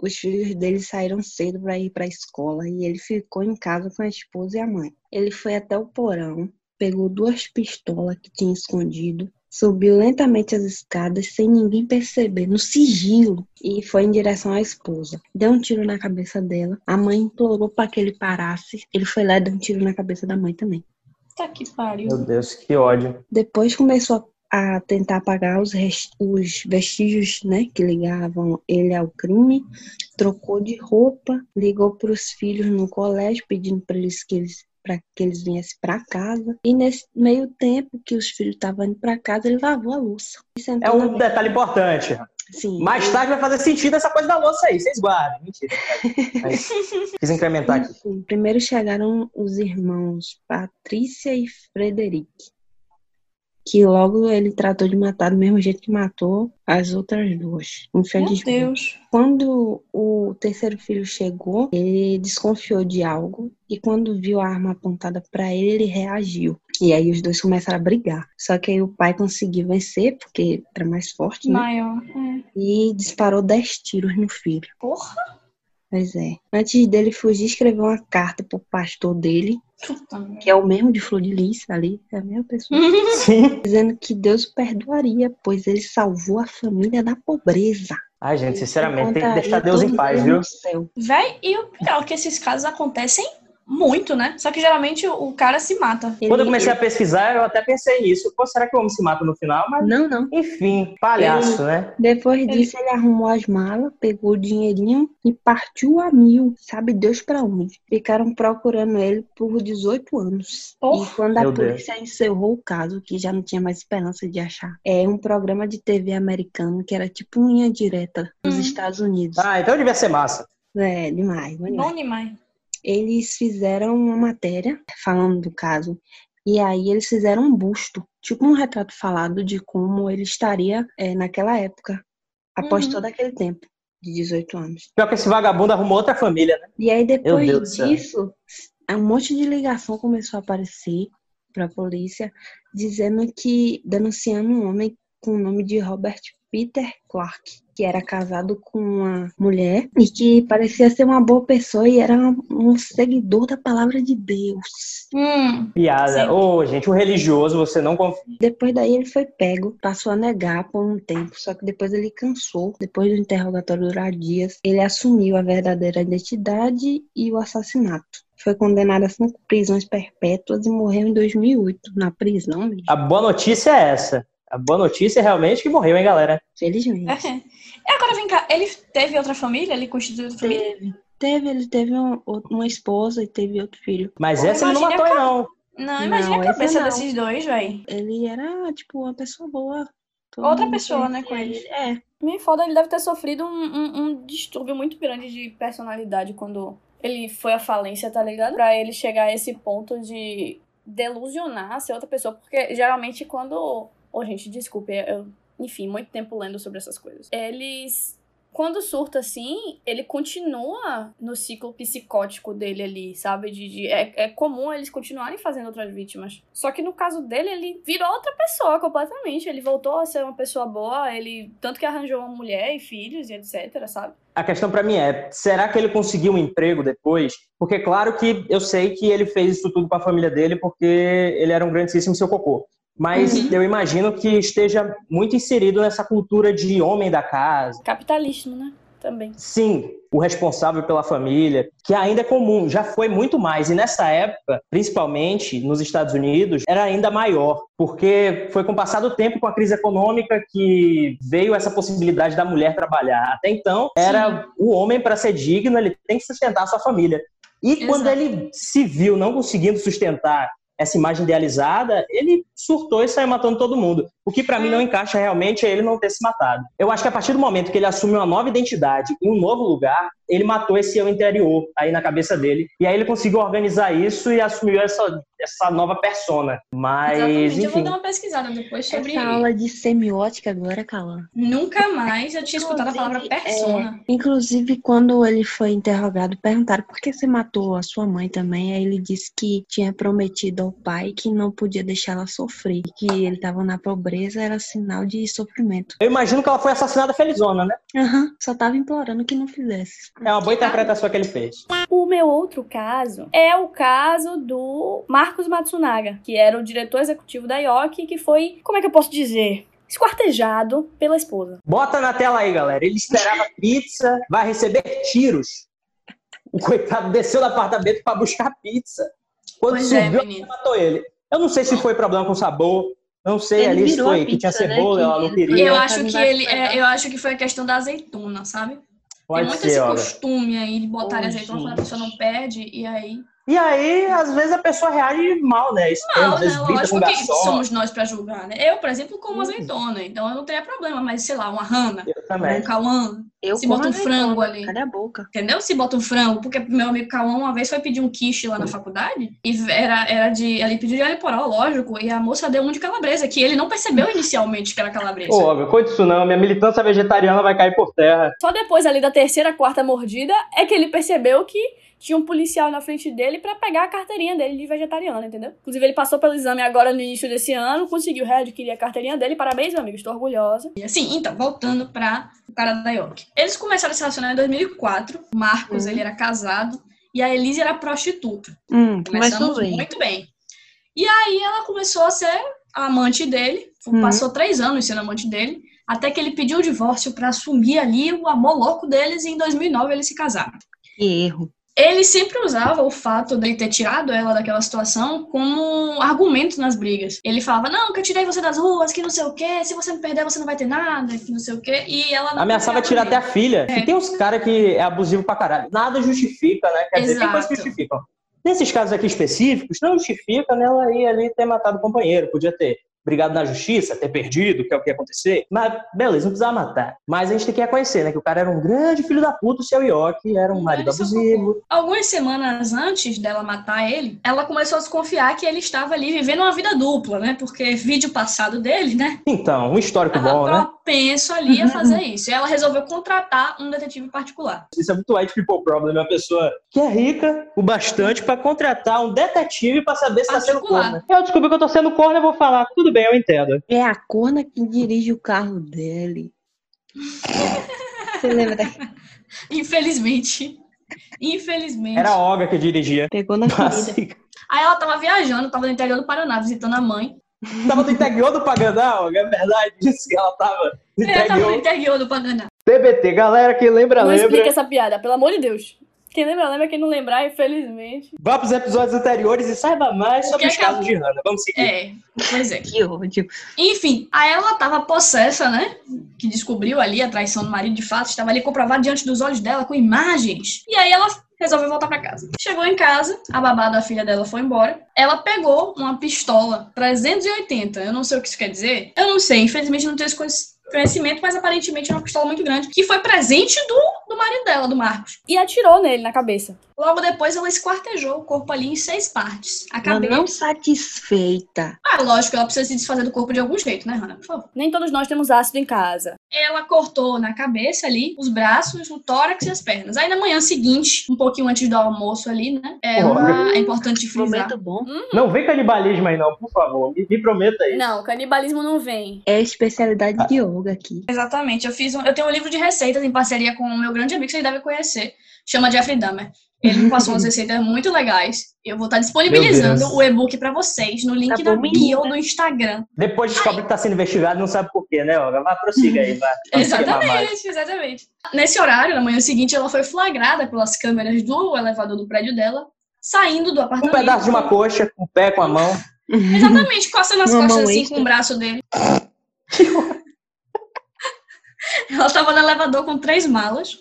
Speaker 7: os filhos dele saíram cedo para ir para a escola e ele ficou em casa com a esposa e a mãe. Ele foi até o porão, pegou duas pistolas que tinha escondido, subiu lentamente as escadas sem ninguém perceber, no sigilo, e foi em direção à esposa. Deu um tiro na cabeça dela. A mãe implorou para que ele parasse. Ele foi lá e deu um tiro na cabeça da mãe também.
Speaker 3: Tá que pariu.
Speaker 2: Meu Deus, que ódio.
Speaker 7: Depois começou a tentar apagar os, os vestígios né, que ligavam ele ao crime, trocou de roupa, ligou para os filhos no colégio pedindo para eles que eles para que eles viessem para casa. E nesse meio tempo que os filhos estavam indo para casa, ele lavou a louça.
Speaker 2: É um detalhe importante.
Speaker 7: Sim.
Speaker 2: Mais tarde vai fazer sentido essa coisa da louça aí, vocês guardem. Mentira. Mas *laughs* quis incrementar aqui.
Speaker 7: Primeiro chegaram os irmãos Patrícia e Frederic. Que logo ele tratou de matar do mesmo jeito que matou as outras duas.
Speaker 3: Meu
Speaker 7: Infelizmente.
Speaker 3: Deus.
Speaker 7: Quando o terceiro filho chegou, ele desconfiou de algo e quando viu a arma apontada pra ele, ele reagiu. E aí os dois começaram a brigar. Só que aí o pai conseguiu vencer, porque era mais forte, né?
Speaker 3: Maior. É.
Speaker 7: E disparou 10 tiros no filho.
Speaker 3: Porra.
Speaker 7: Pois é. Antes dele fugir, escreveu uma carta pro pastor dele. Que é o mesmo de Flor de Lis, ali, é a mesma pessoa, *laughs*
Speaker 2: Sim.
Speaker 7: dizendo que Deus perdoaria, pois ele salvou a família da pobreza.
Speaker 2: Ai, gente, sinceramente, tem que deixar Deus em paz, viu?
Speaker 3: Véi, e o pior é que esses casos acontecem muito, né? Só que geralmente o, cara se mata.
Speaker 2: Quando eu
Speaker 7: Ele-
Speaker 2: comecei a pesquisar, eu até pensei nisso. Pô, será que o homem se mata no final? Mas,
Speaker 7: Não, não.
Speaker 2: enfim, palhaço, né?
Speaker 7: Depois disso, ele arrumou as malas, pegou o dinheirinho e partiu a mil. Sabe Deus pra onde? Ficaram procurando ele por 18 anos.
Speaker 3: Porra.
Speaker 7: E quando a
Speaker 2: Meu Deus.
Speaker 7: polícia encerrou o caso, que já não tinha mais esperança de achar, é um programa de TV americano que era tipo linha direta nos
Speaker 3: Hum.
Speaker 7: Estados Unidos.
Speaker 2: Ah, então devia ser massa.
Speaker 7: É, demais, bom demais.
Speaker 3: Bom demais.
Speaker 7: Eles fizeram uma matéria falando do caso. E aí eles fizeram um busto, tipo um retrato falado de como ele estaria é, naquela época, após
Speaker 3: Uhum.
Speaker 7: todo aquele tempo, de 18 anos.
Speaker 2: Pior que esse vagabundo arrumou outra família, né?
Speaker 7: E aí depois disso, um monte de ligação começou a aparecer para a polícia, dizendo que denunciando um homem com o nome de Robert Peter Clark, que era casado com uma mulher e que parecia ser uma boa pessoa e era um, um seguidor da palavra de Deus.
Speaker 3: Hum.
Speaker 2: Piada. Ô, gente, o religioso, você não confia.
Speaker 7: Depois daí ele foi pego, passou a negar por um tempo, só que depois ele cansou. Depois do interrogatório durar dias, ele assumiu a verdadeira identidade e o assassinato. Foi condenado a cinco prisões perpétuas e morreu em 2008 na prisão, bicho.
Speaker 2: A boa notícia é essa. A boa notícia é realmente que morreu, hein, galera?
Speaker 7: Felizmente.
Speaker 3: É. E agora vem cá, ele teve outra família? Ele constituiu outra família?
Speaker 7: Teve. Teve, ele teve um- uma esposa e teve outro filho.
Speaker 2: Mas
Speaker 3: Pô,
Speaker 2: essa ele não matou,
Speaker 3: a
Speaker 2: não.
Speaker 3: Não, imagina
Speaker 7: Não,
Speaker 3: a cabeça desses dois, véi.
Speaker 7: Ele era, tipo, uma pessoa boa. Todo
Speaker 3: Outra pessoa, né, com ele.
Speaker 7: É.
Speaker 5: Me foda, ele deve ter sofrido um, um- um distúrbio muito grande de personalidade quando ele foi à falência, tá ligado? Pra ele chegar a esse ponto de delusionar ser outra pessoa. Porque geralmente quando. Ô, gente, desculpe, eu. Enfim, muito tempo lendo sobre essas coisas. Eles. Quando surta assim, ele continua no ciclo psicótico dele ali, sabe? De, de- é, é comum eles continuarem fazendo outras vítimas. Só que no caso dele, ele virou outra pessoa completamente. Ele voltou a ser uma pessoa boa, ele. Tanto que arranjou uma mulher e filhos e etc, sabe?
Speaker 2: A questão pra mim é, será que ele conseguiu um emprego depois? Porque claro que eu sei que ele fez isso tudo com a família dele porque ele era um grandíssimo seu cocô. Mas
Speaker 3: Uhum.
Speaker 2: eu imagino que esteja muito inserido nessa cultura de homem da casa.
Speaker 5: Capitalismo, né? Também.
Speaker 2: Sim, o responsável pela família, que ainda é comum, já foi muito mais. E nessa época, principalmente nos Estados Unidos, era ainda maior, porque foi com o passar do tempo, com a crise econômica, que veio essa possibilidade da mulher trabalhar. Até então, era o homem, para ser digno, ele tem que sustentar a sua família. E quando
Speaker 3: Exato.
Speaker 2: ele se viu não conseguindo sustentar essa imagem idealizada, ele surtou e saiu matando todo mundo. O que pra mim não encaixa realmente é ele não ter se matado. Eu acho que a partir do momento que ele assume uma nova identidade em um novo lugar, ele matou esse eu interior aí na cabeça dele. E aí ele conseguiu organizar isso e assumiu essa, essa nova persona. Mas,
Speaker 3: Exatamente. Eu vou
Speaker 2: enfim.
Speaker 3: dar uma pesquisada depois sobre.
Speaker 7: Essa aula de semiótica agora, Calan.
Speaker 3: Nunca mais eu tinha escutado a palavra
Speaker 7: Inclusive,
Speaker 3: persona.
Speaker 7: é, inclusive, quando ele foi interrogado, perguntaram por que você matou a sua mãe também. Aí ele disse que tinha prometido ao pai que não podia deixar ela sofrer. Que ele estava na pobreza era sinal de sofrimento.
Speaker 2: Eu imagino que ela foi assassinada felizona, né?
Speaker 7: Aham, só tava implorando que não fizesse.
Speaker 2: É uma boa interpretação que ele fez.
Speaker 5: O meu outro caso é o caso do Marcos Matsunaga, que era o diretor executivo da IOC, que foi, como é que eu posso dizer? Esquartejado pela esposa.
Speaker 2: Bota na tela aí, galera. Ele esperava pizza, vai receber tiros. O coitado desceu do apartamento pra buscar pizza. Quando
Speaker 3: Pois é,
Speaker 2: subiu,
Speaker 3: menino.
Speaker 2: matou ele. Eu não sei se foi problema com sabor. Não sei
Speaker 7: Ele
Speaker 2: ali se foi que tinha
Speaker 7: pizza, né,
Speaker 2: cebola,
Speaker 7: que
Speaker 2: ela não queria.
Speaker 3: Eu acho que ele, é, eu acho que foi a questão da azeitona, sabe?
Speaker 2: Pode
Speaker 3: Tem muito
Speaker 2: ser,
Speaker 3: esse
Speaker 2: olha.
Speaker 3: costume aí de botar
Speaker 7: Oh,
Speaker 3: azeitona quando a pessoa não perde, e aí.
Speaker 2: E aí, às vezes, a pessoa reage mal, né? Vezes
Speaker 3: né? Lógico que somos nós pra julgar, né? Eu, por exemplo, como azeitona, então eu não teria problema, mas sei lá, uma rana.
Speaker 2: também.
Speaker 3: Um Cauã,
Speaker 7: Eu
Speaker 3: se bota um
Speaker 7: como
Speaker 3: frango
Speaker 7: azeitona.
Speaker 3: ali.
Speaker 7: Cadê a boca?
Speaker 3: Entendeu? Se bota um frango, porque meu amigo Cauã uma vez foi pedir um quiche lá na faculdade e era, era de. Ele pediu de alho poró, lógico, e a moça deu um de calabresa, que ele não percebeu inicialmente que era calabresa.
Speaker 2: Ô, Olga, conta isso não. Minha militância vegetariana vai cair por terra.
Speaker 5: Só depois ali da terceira, quarta mordida é que ele percebeu que tinha um policial na frente dele pra pegar a carteirinha dele de vegetariano, entendeu? Inclusive, ele passou pelo exame agora no início desse ano, conseguiu readquirir a carteirinha dele. Parabéns, meu amigo, estou orgulhosa.
Speaker 3: E assim, então, voltando pra o cara da York. Eles começaram a se relacionar em 2004. O Marcos,
Speaker 7: Uhum.
Speaker 3: ele era casado. E a Elise era prostituta.
Speaker 7: Hum,
Speaker 3: Começamos
Speaker 7: bem.
Speaker 3: muito bem. E aí ela começou a ser a amante dele.
Speaker 7: Uhum.
Speaker 3: Passou três anos sendo amante dele. Até que ele pediu o divórcio pra assumir ali o amor louco deles. E em 2009 eles se casaram.
Speaker 7: Que erro.
Speaker 3: Ele sempre usava o fato de ter tirado ela daquela situação como argumento nas brigas. Ele falava, não, que eu tirei você das ruas, que não sei o quê, se você me perder você não vai ter nada, que não sei o quê. E ela não
Speaker 2: Ameaçava tirar até a filha.
Speaker 3: É.
Speaker 2: E tem uns caras que é abusivo pra caralho. Nada justifica, né? Quer dizer, tem coisas que
Speaker 3: Exato.
Speaker 2: justificam. Nesses casos aqui específicos, não justifica nela ir ali ter matado o companheiro. Podia ter brigado na justiça, ter perdido, que é o que ia acontecer. Mas, beleza, não precisava matar. Mas a gente tem que reconhecer, né? Que o cara era um grande filho da puta, o seu York era um marido abusivo.
Speaker 3: Algumas semanas antes dela matar ele, ela começou a desconfiar que ele estava ali vivendo uma vida dupla, né? Porque vídeo passado dele, né?
Speaker 2: Então, um histórico bom, né?
Speaker 3: propenso ali a fazer isso. E ela resolveu contratar um detetive particular.
Speaker 2: Isso é muito white people problem, uma pessoa que é rica o bastante pra contratar um detetive pra saber se tá sendo corno. Eu descobri que eu tô sendo corno, eu vou falar, tudo bem, eu entendo.
Speaker 7: É a corna que dirige o carro dele. Você lembra?
Speaker 3: Infelizmente. Infelizmente.
Speaker 2: Era a Olga que dirigia.
Speaker 7: Pegou na
Speaker 2: Mas.
Speaker 3: Aí ela tava viajando, tava no interior do Paraná, visitando a mãe.
Speaker 2: tava no interior do Paganá, Olga, é verdade isso que ela tava no
Speaker 3: É, tava no
Speaker 2: interior.
Speaker 3: interior do Paraná.
Speaker 2: TBT, galera que lembra,
Speaker 5: Não
Speaker 2: lembra.
Speaker 5: explica essa piada, pelo amor de Deus. Quem lembra, lembra. Quem não lembrar, infelizmente.
Speaker 2: Vá pros episódios anteriores e saiba mais sobre
Speaker 3: que
Speaker 2: os
Speaker 3: é
Speaker 2: casos de Hannah. Vamos seguir.
Speaker 3: É, pois é.
Speaker 7: Que ódio.
Speaker 3: Enfim, aí ela tava possessa, né? Que descobriu ali a traição do marido de fato, estava ali comprovado diante dos olhos dela com imagens. E aí ela resolveu voltar pra casa. Chegou em casa, a babá da filha dela foi embora. Ela pegou uma pistola 380. Eu não sei o que isso quer dizer. Eu não sei, infelizmente não tenho esse conhec- conhecimento, mas aparentemente é uma pistola muito grande, que foi presente do, do marido dela, do Marcos.
Speaker 5: E atirou nele na cabeça.
Speaker 3: Logo depois ela esquartejou o corpo ali em seis partes. A cabeça.
Speaker 7: não satisfeita.
Speaker 3: Ah, lógico, ela precisa se desfazer do corpo de algum jeito, né, Hannah? Por favor.
Speaker 5: Nem todos nós temos ácido em casa.
Speaker 3: Ela cortou na cabeça ali os braços, o tórax e as pernas. Aí na manhã seguinte, um pouquinho antes do almoço ali, né? Ela, é importante frisar.
Speaker 7: Momento bom.
Speaker 2: Não vem canibalismo aí não, por favor. Me, me prometa aí.
Speaker 5: Não, canibalismo não vem.
Speaker 7: É a especialidade de yoga aqui.
Speaker 3: Exatamente. Eu fiz um, eu tenho um livro de receitas em parceria com o meu grande amigo que vocês devem conhecer. Chama Jeffrey Dahmer. Ele me passou umas *laughs* receitas muito legais. Eu vou estar disponibilizando o e-book pra vocês no link
Speaker 7: Tá
Speaker 3: da bio
Speaker 7: menina.
Speaker 3: do Instagram.
Speaker 2: Depois descobre que tá sendo investigado não sabe por quê, né, Olga? Vai, prossiga aí, vai. *laughs*
Speaker 3: Exatamente, exatamente. Nesse horário, na manhã seguinte, ela foi flagrada pelas câmeras do elevador do prédio dela, saindo do
Speaker 2: Um
Speaker 3: apartamento.
Speaker 2: pedaço de uma coxa, com o pé, com a mão.
Speaker 3: Exatamente, coçando as
Speaker 7: Uma
Speaker 3: costas assim
Speaker 7: extra.
Speaker 3: com o braço dele. *laughs* Ela estava no elevador com três malas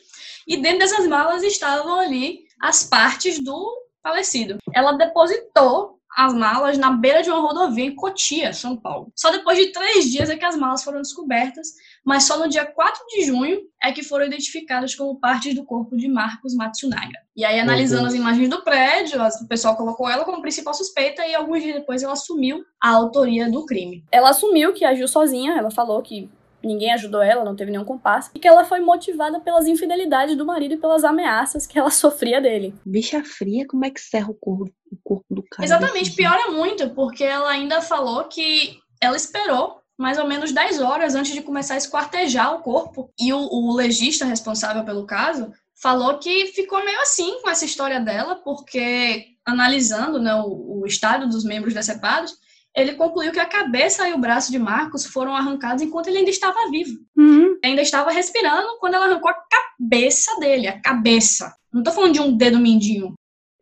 Speaker 3: e dentro dessas malas estavam ali as partes do falecido. Ela depositou as malas na beira de uma rodovia em Cotia, São Paulo. Só depois de três dias é que as malas foram descobertas, mas só no dia 4 de junho é que foram identificadas como partes do corpo de Marcos Matsunaga. E aí, analisando as imagens do prédio, o pessoal colocou ela como principal suspeita e alguns dias depois ela assumiu a autoria do crime.
Speaker 5: Ela assumiu que agiu sozinha, ela falou que ninguém ajudou ela, não teve nenhum compasso, e que ela foi motivada pelas infidelidades do marido e pelas ameaças que ela sofria dele.
Speaker 7: Bicha fria, como é que serra o corpo, o corpo do cara?
Speaker 3: Exatamente, piora muito, porque ela ainda falou que ela esperou mais ou menos 10 horas antes de começar a esquartejar o corpo. E o, o legista responsável pelo caso falou que ficou meio assim com essa história dela, porque analisando né, o, o estado dos membros decepados, ele concluiu que a cabeça e o braço de Marcos foram arrancados enquanto ele ainda estava vivo.
Speaker 7: Uhum.
Speaker 3: Ainda estava respirando quando ela arrancou a cabeça dele, a cabeça. Não tô falando de um dedo mindinho.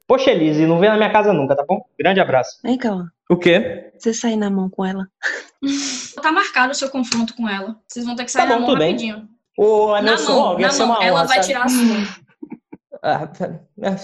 Speaker 2: Poxa, Elise, não vem na minha casa nunca, tá bom? Grande abraço.
Speaker 7: Vem cá, ó.
Speaker 2: O quê?
Speaker 7: Você sair na mão com ela. *laughs*
Speaker 3: Tá marcado o seu confronto com ela. Vocês vão ter que sair
Speaker 2: Tá
Speaker 3: na
Speaker 2: bom,
Speaker 3: mão
Speaker 2: tudo bem.
Speaker 3: rapidinho.
Speaker 2: Ô,
Speaker 3: Na mão, na mão.
Speaker 2: uma
Speaker 3: Ela vai tirar a sua. *laughs*
Speaker 2: Ah, é.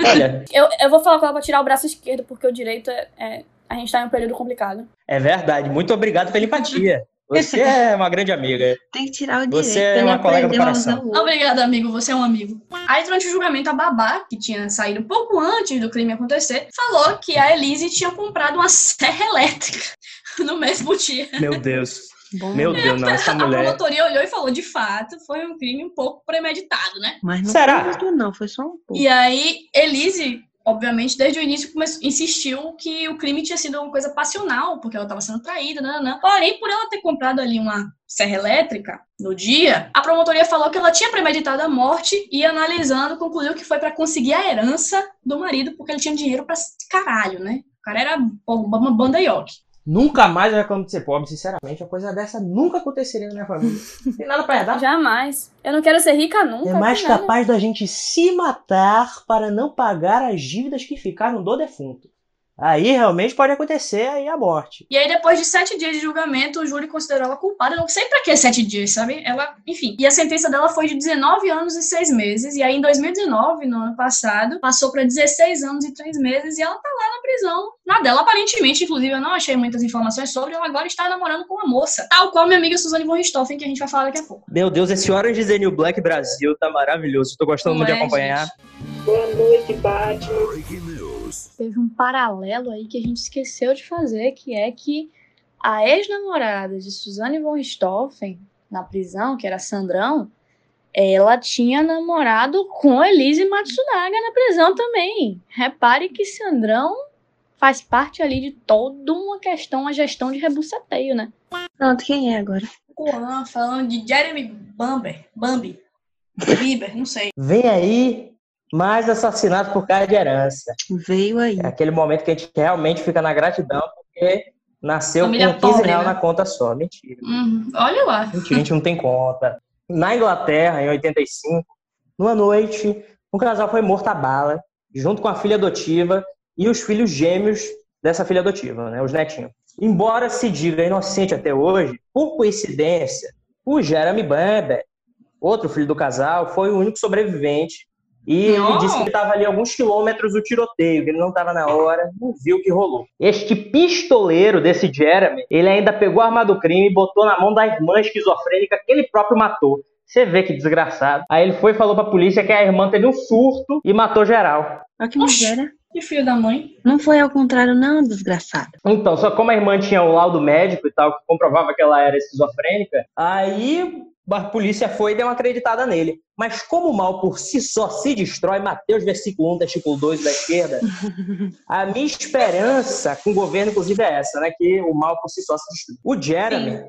Speaker 2: *laughs* Olha,
Speaker 5: Eu, eu vou falar com ela pra tirar o braço esquerdo, porque o direito é. é- a gente tá em um período complicado.
Speaker 2: é verdade. Muito obrigado pela empatia. Você é uma grande amiga.
Speaker 7: Tem que tirar o direito.
Speaker 2: Você é uma colega do
Speaker 7: a
Speaker 2: coração.
Speaker 3: Obrigada, amigo, você é um amigo. Aí, durante o julgamento, a babá, que tinha saído pouco antes do crime acontecer, falou que a Elise tinha comprado uma serra elétrica *laughs* no mesmo dia.
Speaker 2: Meu Deus.
Speaker 7: Bom,
Speaker 2: Meu Deus, não, essa
Speaker 3: A
Speaker 2: mulher.
Speaker 3: promotoria olhou e falou: de fato, foi um crime um pouco premeditado, né?
Speaker 7: Mas não
Speaker 2: Será?
Speaker 7: foi muito, não. Foi só um pouco.
Speaker 3: E aí, Elise, obviamente, desde o início insistiu que o crime tinha sido uma coisa passional, porque ela estava sendo traída, nananã. Porém, por ela ter comprado ali uma serra elétrica no dia, a promotoria falou que ela tinha premeditado a morte e, analisando, concluiu que foi para conseguir a herança do marido, porque ele tinha dinheiro pra caralho, né? O cara era uma banda yoke.
Speaker 6: Nunca mais eu reclamo de ser pobre, sinceramente. Uma coisa dessa nunca aconteceria na minha família. Não *laughs* tem nada pra herdar.
Speaker 5: Jamais. Eu não quero ser rica nunca.
Speaker 6: É mais
Speaker 5: que nada.
Speaker 6: capaz da gente se matar para não pagar as dívidas que ficaram do defunto. Aí realmente pode acontecer aí a morte.
Speaker 3: E aí, depois de sete dias de julgamento, o júri considerou ela culpada. Não sei pra que sete dias, sabe? Ela, enfim. E a sentença dela foi de 19 anos e seis meses. E aí, em 2019, no ano passado, passou pra 16 anos e três meses. E ela tá lá na prisão. Na dela, aparentemente, inclusive, eu não achei muitas informações sobre. Ela agora está namorando com uma moça. Tal qual minha amiga Suzane von Richthofen, que a gente vai falar daqui a pouco.
Speaker 2: Meu Deus, esse Orange is the New Black Brasil tá maravilhoso. Tô gostando
Speaker 3: Não
Speaker 2: muito de
Speaker 3: é,
Speaker 2: acompanhar.
Speaker 5: Teve um paralelo aí que a gente esqueceu de fazer, que é que a ex-namorada de Suzane von Richthofen, na prisão, que era Sandrão, ela tinha namorado com Elise Matsunaga na prisão também. Repare que Sandrão faz parte ali de toda uma questão, a gestão de rebuceteio, né?
Speaker 7: Pronto, quem é agora?
Speaker 3: Juan falando de Jeremy Bamber. Bambi. Bieber, não sei.
Speaker 2: Vem aí mais assassinato por causa de herança.
Speaker 7: Veio aí.
Speaker 2: É aquele momento que a gente realmente fica na gratidão porque nasceu
Speaker 3: Família
Speaker 2: com 15
Speaker 3: pobre,
Speaker 2: reais
Speaker 3: né?
Speaker 2: na conta só. Mentira.
Speaker 3: Uhum. Olha lá.
Speaker 2: Mentira, a gente não tem conta. Na Inglaterra, em 85, numa noite, um casal foi morto a bala, junto com a filha adotiva e os filhos gêmeos dessa filha adotiva, né, os netinhos. Embora se diga inocente até hoje, por coincidência, o Jeremy Bamber, outro filho do casal, foi o único sobrevivente. E ele
Speaker 3: Não.
Speaker 2: disse que ele estava ali alguns quilômetros do tiroteio, que ele não estava na hora, não viu o que rolou. Este pistoleiro desse Jeremy, ele ainda pegou a arma do crime e botou na mão da irmã esquizofrênica que ele próprio matou. Você vê que desgraçado. Aí ele foi e falou pra polícia que a irmã teve um surto e matou geral.
Speaker 7: Olha que miséria.
Speaker 3: Que filho da mãe.
Speaker 7: Não foi ao contrário, não, desgraçado.
Speaker 2: Então, só como a irmã tinha o laudo médico e tal, que comprovava que ela era esquizofrênica, aí a polícia foi e deu uma acreditada nele. Mas como o mal por si só se destrói, Mateus versículo 1, versículo 2 da esquerda, a minha esperança com o governo, inclusive, é essa, né? Que o mal por si só se destrói. O Jeremy,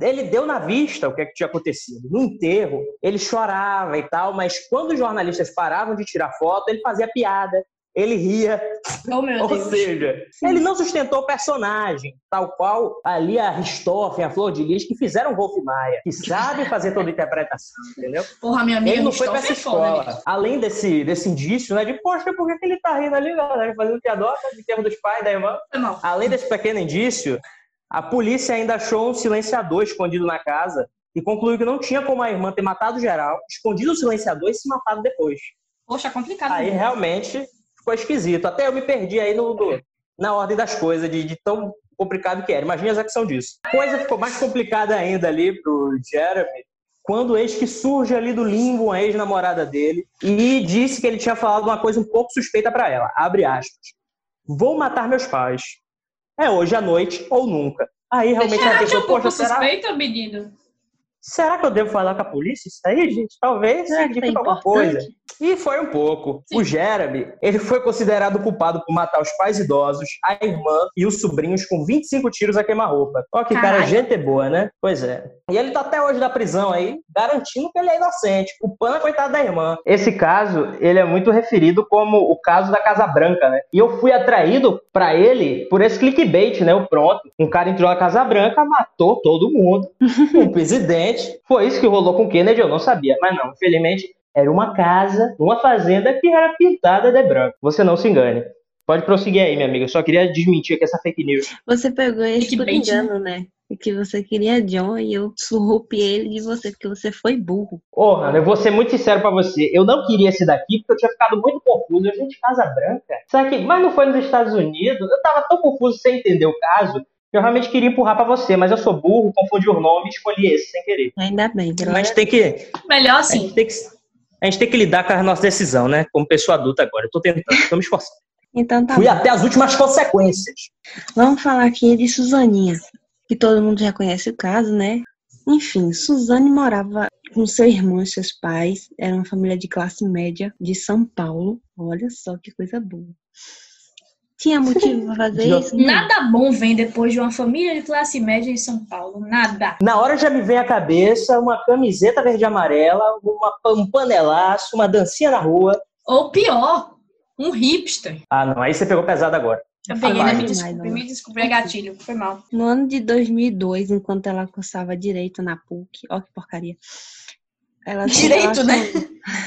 Speaker 2: ele deu na vista o que, é que tinha acontecido. No enterro, ele chorava e tal, mas quando os jornalistas paravam de tirar foto, ele fazia piada. Ele ria,
Speaker 3: Oh,
Speaker 2: ou
Speaker 3: Deus.
Speaker 2: seja, ele não sustentou o personagem, tal qual ali a Ristoffen, a Flor de Lis, que fizeram o Wolf Maia, que sabe fazer toda a interpretação, entendeu?
Speaker 3: Porra, minha amiga
Speaker 2: Ele não foi pra
Speaker 3: Ristoff
Speaker 2: essa
Speaker 3: é foda,
Speaker 2: escola. Além desse, desse indício, né, de, poxa, por que, ele tá rindo ali, galera, fazendo piadoca de termo dos pais, da irmã?
Speaker 3: Mal.
Speaker 2: Além desse pequeno indício, a polícia ainda achou um silenciador escondido na casa e concluiu que não tinha como a irmã ter matado geral, escondido o silenciador e se matado depois.
Speaker 3: Poxa, complicado.
Speaker 2: Aí
Speaker 3: né?
Speaker 2: realmente ficou esquisito. Até eu me perdi aí no, no- na ordem das coisas, de, de tão complicado que era. Imagina a execução disso. A coisa ficou mais complicada ainda ali pro Jeremy, quando eis que surge ali do limbo uma ex-namorada dele e disse que ele tinha falado uma coisa um pouco suspeita para ela. Abre aspas. Vou matar meus pais. É hoje à noite ou nunca. Aí realmente ela
Speaker 3: é um pouco
Speaker 2: poxa, será,
Speaker 3: suspeito, menino?
Speaker 2: Será que eu devo falar com a polícia isso aí, gente? Talvez
Speaker 7: Será que
Speaker 2: signifique
Speaker 7: tá
Speaker 2: alguma coisa. E foi um pouco.
Speaker 3: Sim.
Speaker 2: O Jeremy, ele foi considerado culpado por matar os pais idosos, a irmã e os sobrinhos com 25 tiros a queima-roupa. Ó, que cara,
Speaker 3: Caralho.
Speaker 2: gente boa, né? Pois é. E ele tá até hoje na prisão aí, garantindo que ele é inocente, culpando a coitada da irmã. Esse caso, ele é muito referido como o caso da Casa Branca, né? E eu fui atraído pra ele por esse clickbait, né? O pronto. Um cara entrou na Casa Branca, matou todo mundo. *laughs* o presidente. Foi isso que rolou com Kennedy, eu não sabia. Mas não, infelizmente, era uma casa, uma fazenda que era pintada de branco. Você não se engane. Pode prosseguir aí, minha amiga. Eu só queria desmentir aqui essa fake news.
Speaker 7: Você pegou ele por
Speaker 3: Clickbait, né?
Speaker 7: engano, né? Que você queria John e eu surrupiei ele de você, porque você foi burro.
Speaker 2: Ô, Hannah, eu vou ser muito sincero pra você. Eu não queria esse daqui porque eu tinha ficado muito confuso. Eu, gente, Casa Branca? Será que... Mas não foi nos Estados Unidos? Eu tava tão confuso sem entender o caso Eu realmente queria empurrar pra você, mas eu sou burro, confundi o nome e escolhi esse sem querer.
Speaker 7: Ainda bem.
Speaker 2: A gente tem que,
Speaker 3: Melhor
Speaker 2: a
Speaker 3: assim.
Speaker 2: gente tem que, a gente tem que lidar com a nossa decisão, né? Como pessoa adulta agora. Eu tô tentando, tô me esforçando.
Speaker 7: Então tá
Speaker 2: Fui
Speaker 7: bom.
Speaker 2: até as últimas consequências.
Speaker 7: Vamos falar aqui de Suzaninha, que todo mundo já conhece o caso, né? Enfim, Suzane morava com seu irmão e seus pais. Era uma família de classe média de São Paulo. Olha só que coisa boa. Tinha motivo pra fazer isso? Não.
Speaker 3: Nada bom vem depois de uma família de classe média em São Paulo. Nada.
Speaker 2: Na hora já me vem à cabeça uma camiseta verde e amarela, uma, um panelaço, uma dancinha na rua.
Speaker 3: Ou pior, um hipster.
Speaker 2: Ah, não, aí você pegou pesado agora.
Speaker 3: Eu peguei, né?
Speaker 7: Demais,
Speaker 3: Me desculpe, me desculpe. É gatilho. Foi mal.
Speaker 7: No ano de 2002, enquanto ela cursava direito na PUC, ó que porcaria. Ela se
Speaker 3: Direito, né?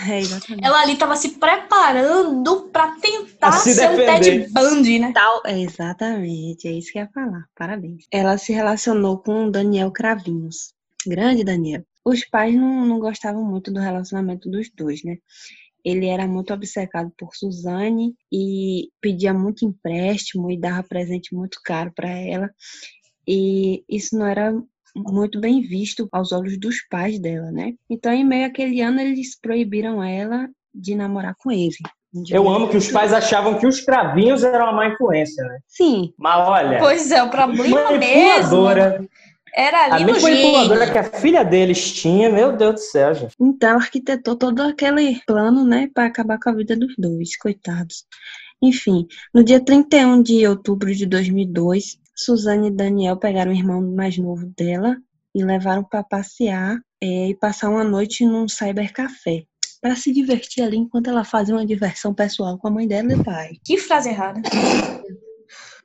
Speaker 7: É, exatamente.
Speaker 3: Ela ali tava se preparando pra tentar
Speaker 2: se
Speaker 3: ser um
Speaker 2: defender.
Speaker 3: Ted Bundy, né?
Speaker 7: Tal, é, exatamente, é isso que eu ia falar. Parabéns. Ela se relacionou com o Daniel Cravinhos. Grande Daniel. Os pais não, não gostavam muito do relacionamento dos dois, né? Ele era muito obcecado por Suzane e pedia muito empréstimo e dava presente muito caro para ela. E isso não era muito bem visto aos olhos dos pais dela, né? Então, em meio àquele ano, eles proibiram ela de namorar com ele.
Speaker 2: Eu amo que os pais achavam que os cravinhos eram uma má influência, né?
Speaker 7: Sim,
Speaker 2: Mas olha,
Speaker 3: Pois é, o problema mesmo
Speaker 2: manipuladora,
Speaker 3: era
Speaker 2: a
Speaker 3: ali no
Speaker 2: manipuladora que a filha deles tinha, meu Deus do céu, gente.
Speaker 7: Então, ela arquitetou todo aquele plano, né, para acabar com a vida dos dois, coitados. Enfim, no dia 31 de outubro de 2002, Suzane e Daniel pegaram o irmão mais novo dela e levaram para passear eh, e passar uma noite num cybercafé. Para se divertir ali enquanto ela fazia uma diversão pessoal com a mãe dela e o pai.
Speaker 3: Que frase errada.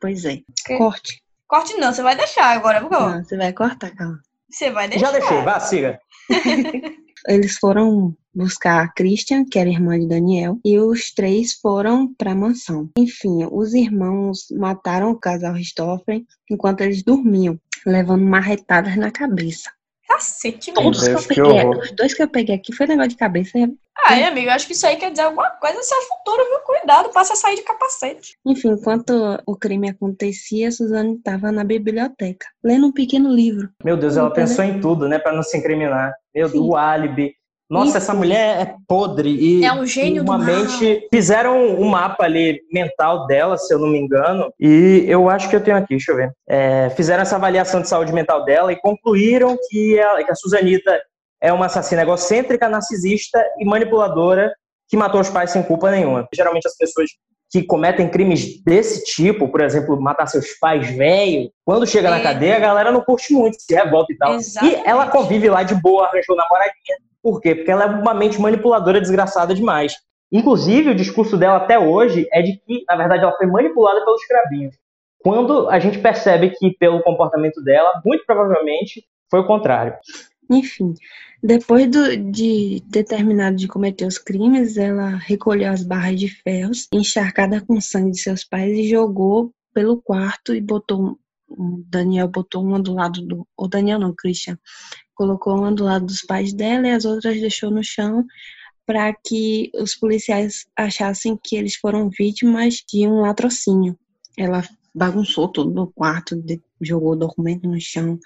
Speaker 7: Pois é.
Speaker 3: Que?
Speaker 7: Corte.
Speaker 3: Corte não, você vai deixar agora, por favor.
Speaker 7: Não, você vai cortar, calma.
Speaker 3: Você vai deixar.
Speaker 2: Já deixei, vá, siga. *laughs*
Speaker 7: Eles foram buscar a Christian, que era irmã de Daniel, e os três foram para a mansão. Enfim, os irmãos mataram o casal Ristoffen enquanto eles dormiam, levando marretadas na cabeça.
Speaker 3: Cacete.
Speaker 7: Todos que
Speaker 2: Deus,
Speaker 7: eu
Speaker 2: que
Speaker 7: peguei, os dois que eu peguei aqui foi negócio de cabeça.
Speaker 3: Ah, é, amigo, eu acho que isso aí quer dizer alguma coisa seu futuro, viu? Cuidado, passa a sair de capacete.
Speaker 7: Enfim, enquanto o crime acontecia, Suzane estava na biblioteca, lendo um pequeno livro.
Speaker 2: Meu Deus, ela
Speaker 7: Puta, né?
Speaker 2: pensou em tudo, né, pra não se incriminar. Meu Deus, o álibi. Nossa,
Speaker 7: Isso.
Speaker 2: essa mulher é podre e
Speaker 3: É um gênio do
Speaker 2: uma
Speaker 3: mal.
Speaker 2: mente fizeram um mapa ali mental dela, se eu não me engano, e eu acho que eu tenho aqui, deixa eu ver. É, fizeram essa avaliação de saúde mental dela e concluíram que a, que a Suzanita é uma assassina egocêntrica, narcisista e manipuladora que matou os pais sem culpa nenhuma. Geralmente as pessoas que cometem crimes desse tipo, por exemplo, matar seus pais velho, quando chega na
Speaker 3: É.
Speaker 2: cadeia, a galera não curte muito, se revolta e tal.
Speaker 3: Exatamente.
Speaker 2: E ela convive lá de boa, arranjou namoradinha. Por quê? Porque ela é uma mente manipuladora desgraçada demais. Inclusive, o discurso dela até hoje é de que, na verdade, ela foi manipulada pelos cravinhos. Quando a gente percebe que, pelo comportamento dela, muito provavelmente foi o contrário.
Speaker 7: Enfim, depois do- de ter terminado de cometer os crimes, ela recolheu as barras de ferros, encharcada com sangue de seus pais, e jogou pelo quarto e botou. O Daniel botou uma do lado do. O Daniel não, Christian. Colocou uma do lado dos pais dela e as outras deixou no chão para que os policiais achassem que eles foram vítimas de um latrocínio. Ela bagunçou tudo no quarto, jogou o documento no chão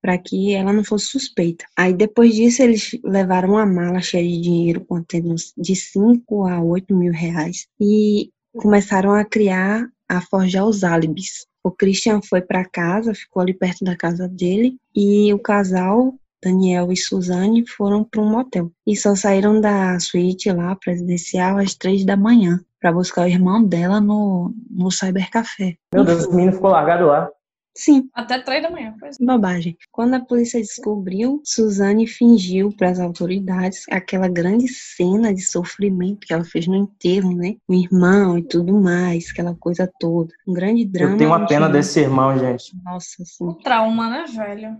Speaker 7: para que ela não fosse suspeita. Aí depois disso eles levaram uma mala cheia de dinheiro contendo de 5 a 8 mil reais e começaram a criar, a forjar os álibis. O Christian foi para casa, ficou ali perto da casa dele e o casal Daniel e Suzane foram para um motel e só saíram da suíte lá presidencial às três da manhã para buscar o irmão dela no, no cybercafé.
Speaker 2: Meu Deus, o menino ficou largado lá.
Speaker 7: Sim,
Speaker 3: Até três da manhã. Pois. é.
Speaker 7: Bobagem. Quando a polícia descobriu, Suzane fingiu para as autoridades aquela grande cena de sofrimento que ela fez no enterro, né? O irmão e tudo mais, aquela coisa toda. Um grande drama.
Speaker 2: Eu tenho uma pena desse irmão, gente.
Speaker 7: Nossa, assim.
Speaker 3: Um trauma, né, velho?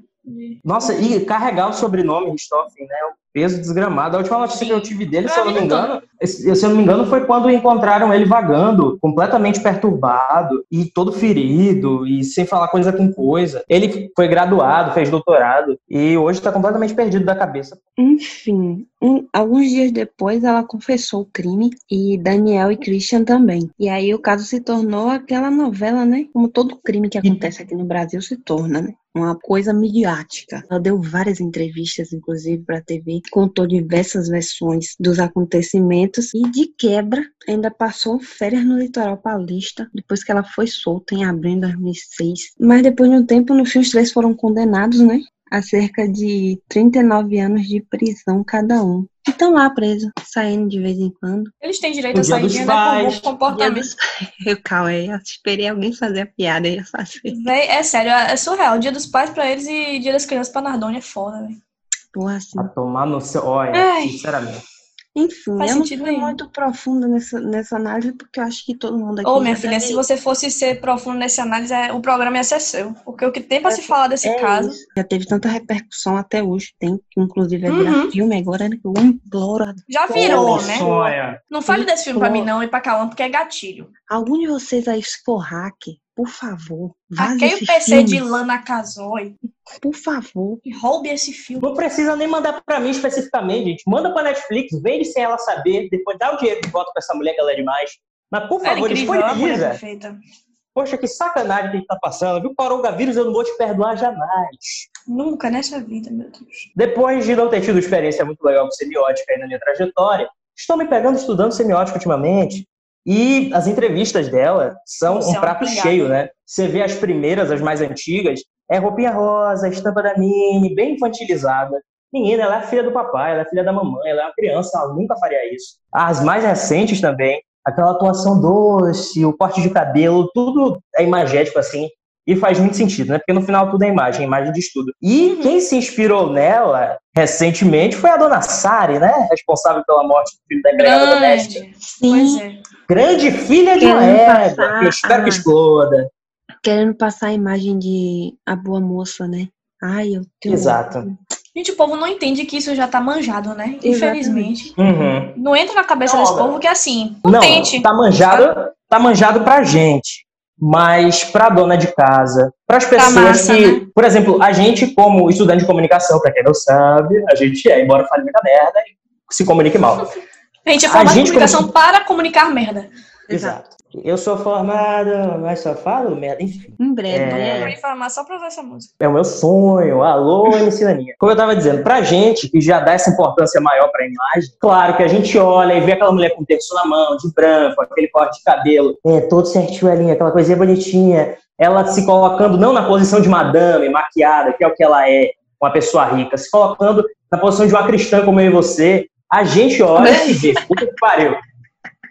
Speaker 2: Nossa, e carregar o sobrenome Richthofen, né? O peso desgramado. A última notícia que eu tive dele, se eu não me engano, se eu não me engano, foi quando encontraram ele vagando, completamente perturbado e todo ferido e sem falar coisa com coisa. Ele foi graduado, fez doutorado e hoje está completamente perdido da cabeça.
Speaker 7: Enfim, um- alguns dias depois ela confessou o crime e Daniel e Christian também. E aí o caso se tornou aquela novela, né? Como todo crime que acontece aqui no Brasil se torna, né? Uma coisa midiática. Ela deu várias entrevistas, inclusive, para a TV, contou diversas versões dos acontecimentos e, de quebra, ainda passou férias no litoral paulista, depois que ela foi solta em abril de 2006. Mas depois de um tempo, no fim, os três foram condenados, né? a cerca de 39 anos de prisão cada um. E estão lá presos, saindo de vez em quando.
Speaker 3: Eles têm direito
Speaker 2: O
Speaker 3: a sair
Speaker 2: dos
Speaker 3: né, com
Speaker 2: pais.
Speaker 7: Dia
Speaker 3: comportamento.
Speaker 7: dos... *laughs* Eu, calma aí, eu esperei alguém fazer a piada e eu faço.
Speaker 3: Véi, é sério, é surreal. Dia dos pais pra eles e dia das crianças pra Nardone é foda, velho.
Speaker 7: Porra, assim.
Speaker 2: A tomar no seu. Olha,
Speaker 3: Ai.
Speaker 2: sinceramente.
Speaker 7: Enfim,
Speaker 3: Faz
Speaker 7: eu não fui
Speaker 3: nenhum.
Speaker 7: muito profunda nessa, nessa análise, porque eu acho que todo mundo aqui.
Speaker 3: Ô, minha filha, se você fosse ser profundo nessa análise, é- o programa ia ser seu. Porque o que tem pra se falar desse
Speaker 7: É
Speaker 3: caso.
Speaker 7: isso. Já teve tanta repercussão até hoje. Tem, que inclusive, vai virar
Speaker 3: Uhum.
Speaker 7: filme agora, né? que Eu imploro.
Speaker 3: Já virou,
Speaker 2: Meu
Speaker 3: né?
Speaker 2: sonho.
Speaker 3: Não fale desse filme pra
Speaker 7: Pô.
Speaker 3: mim, não, e pra Cauã, porque é gatilho.
Speaker 7: Algum de vocês aí, for hacker, por favor, vaze
Speaker 3: Hackei
Speaker 7: esse
Speaker 3: o PC
Speaker 7: filme.
Speaker 3: de Lana Casoy
Speaker 7: Por favor.
Speaker 3: e roube esse filme.
Speaker 2: Não precisa nem mandar pra mim especificamente, gente. Manda pra Netflix, vende sem ela saber, depois dá o dinheiro de volta pra essa mulher que ela é demais. Mas, por
Speaker 3: Era
Speaker 2: favor,
Speaker 3: incrível, é mulher
Speaker 2: disponibiliza. Poxa, que sacanagem que a gente tá passando, viu? Coronavírus, eu não vou te perdoar jamais.
Speaker 3: Nunca nessa vida, meu Deus.
Speaker 2: Depois de não ter tido experiência muito legal com semiótica aí na minha trajetória, estou me pegando estudando semiótica ultimamente. E as entrevistas dela são um prato cheio, né? Você vê as primeiras, as mais antigas, é roupinha rosa, estampa da Mini, bem infantilizada. Menina, ela é filha do papai, ela é filha da mamãe, ela é uma criança, ela nunca faria isso. As mais recentes também, aquela atuação doce, o corte de cabelo, tudo é imagético assim. E faz muito sentido, né? Porque no final tudo é imagem, imagem de estudo. E
Speaker 3: Uhum.
Speaker 2: quem se inspirou nela recentemente foi a dona Sari, né? Responsável pela morte do filho da empregada doméstica.
Speaker 3: Grande.
Speaker 7: Sim,
Speaker 3: Pois é.
Speaker 2: Grande filha de que eu espero
Speaker 7: a-
Speaker 2: que exploda.
Speaker 7: querendo passar a imagem de a boa moça, né? Ai, eu tenho.
Speaker 2: Exato.
Speaker 3: Gente, o povo não entende que isso já tá manjado, né? Infelizmente.
Speaker 2: Uhum.
Speaker 3: Não entra na cabeça
Speaker 2: Não,
Speaker 3: desse povo que é assim. Não,
Speaker 2: Não,
Speaker 3: tente.
Speaker 2: tá manjado, tá manjado pra gente. Mas pra dona de casa, pras pessoas
Speaker 3: massa,
Speaker 2: que,
Speaker 3: né?
Speaker 2: por exemplo, a gente como estudante de comunicação, pra quem não sabe, a gente é, embora fale muita merda, se comunique mal.
Speaker 3: A gente é formado em comunicação
Speaker 2: como-
Speaker 3: para comunicar merda.
Speaker 2: Exato. Eu sou formado, mas só falo merda, enfim.
Speaker 7: Em breve,
Speaker 2: É.
Speaker 7: né?
Speaker 3: Eu vou informar só pra usar essa música.
Speaker 2: É o meu sonho. Alô, MC. Como eu tava dizendo, pra gente que já dá essa importância maior pra imagem, claro que a gente olha e vê aquela mulher com terço na mão, de branco, aquele corte de cabelo, é, todo certinho ali, aquela coisinha bonitinha, ela se colocando não na posição de madame, maquiada, que é o que ela é, uma pessoa rica, se colocando na posição de uma cristã como eu e você, a gente olha e vê, puta que pariu.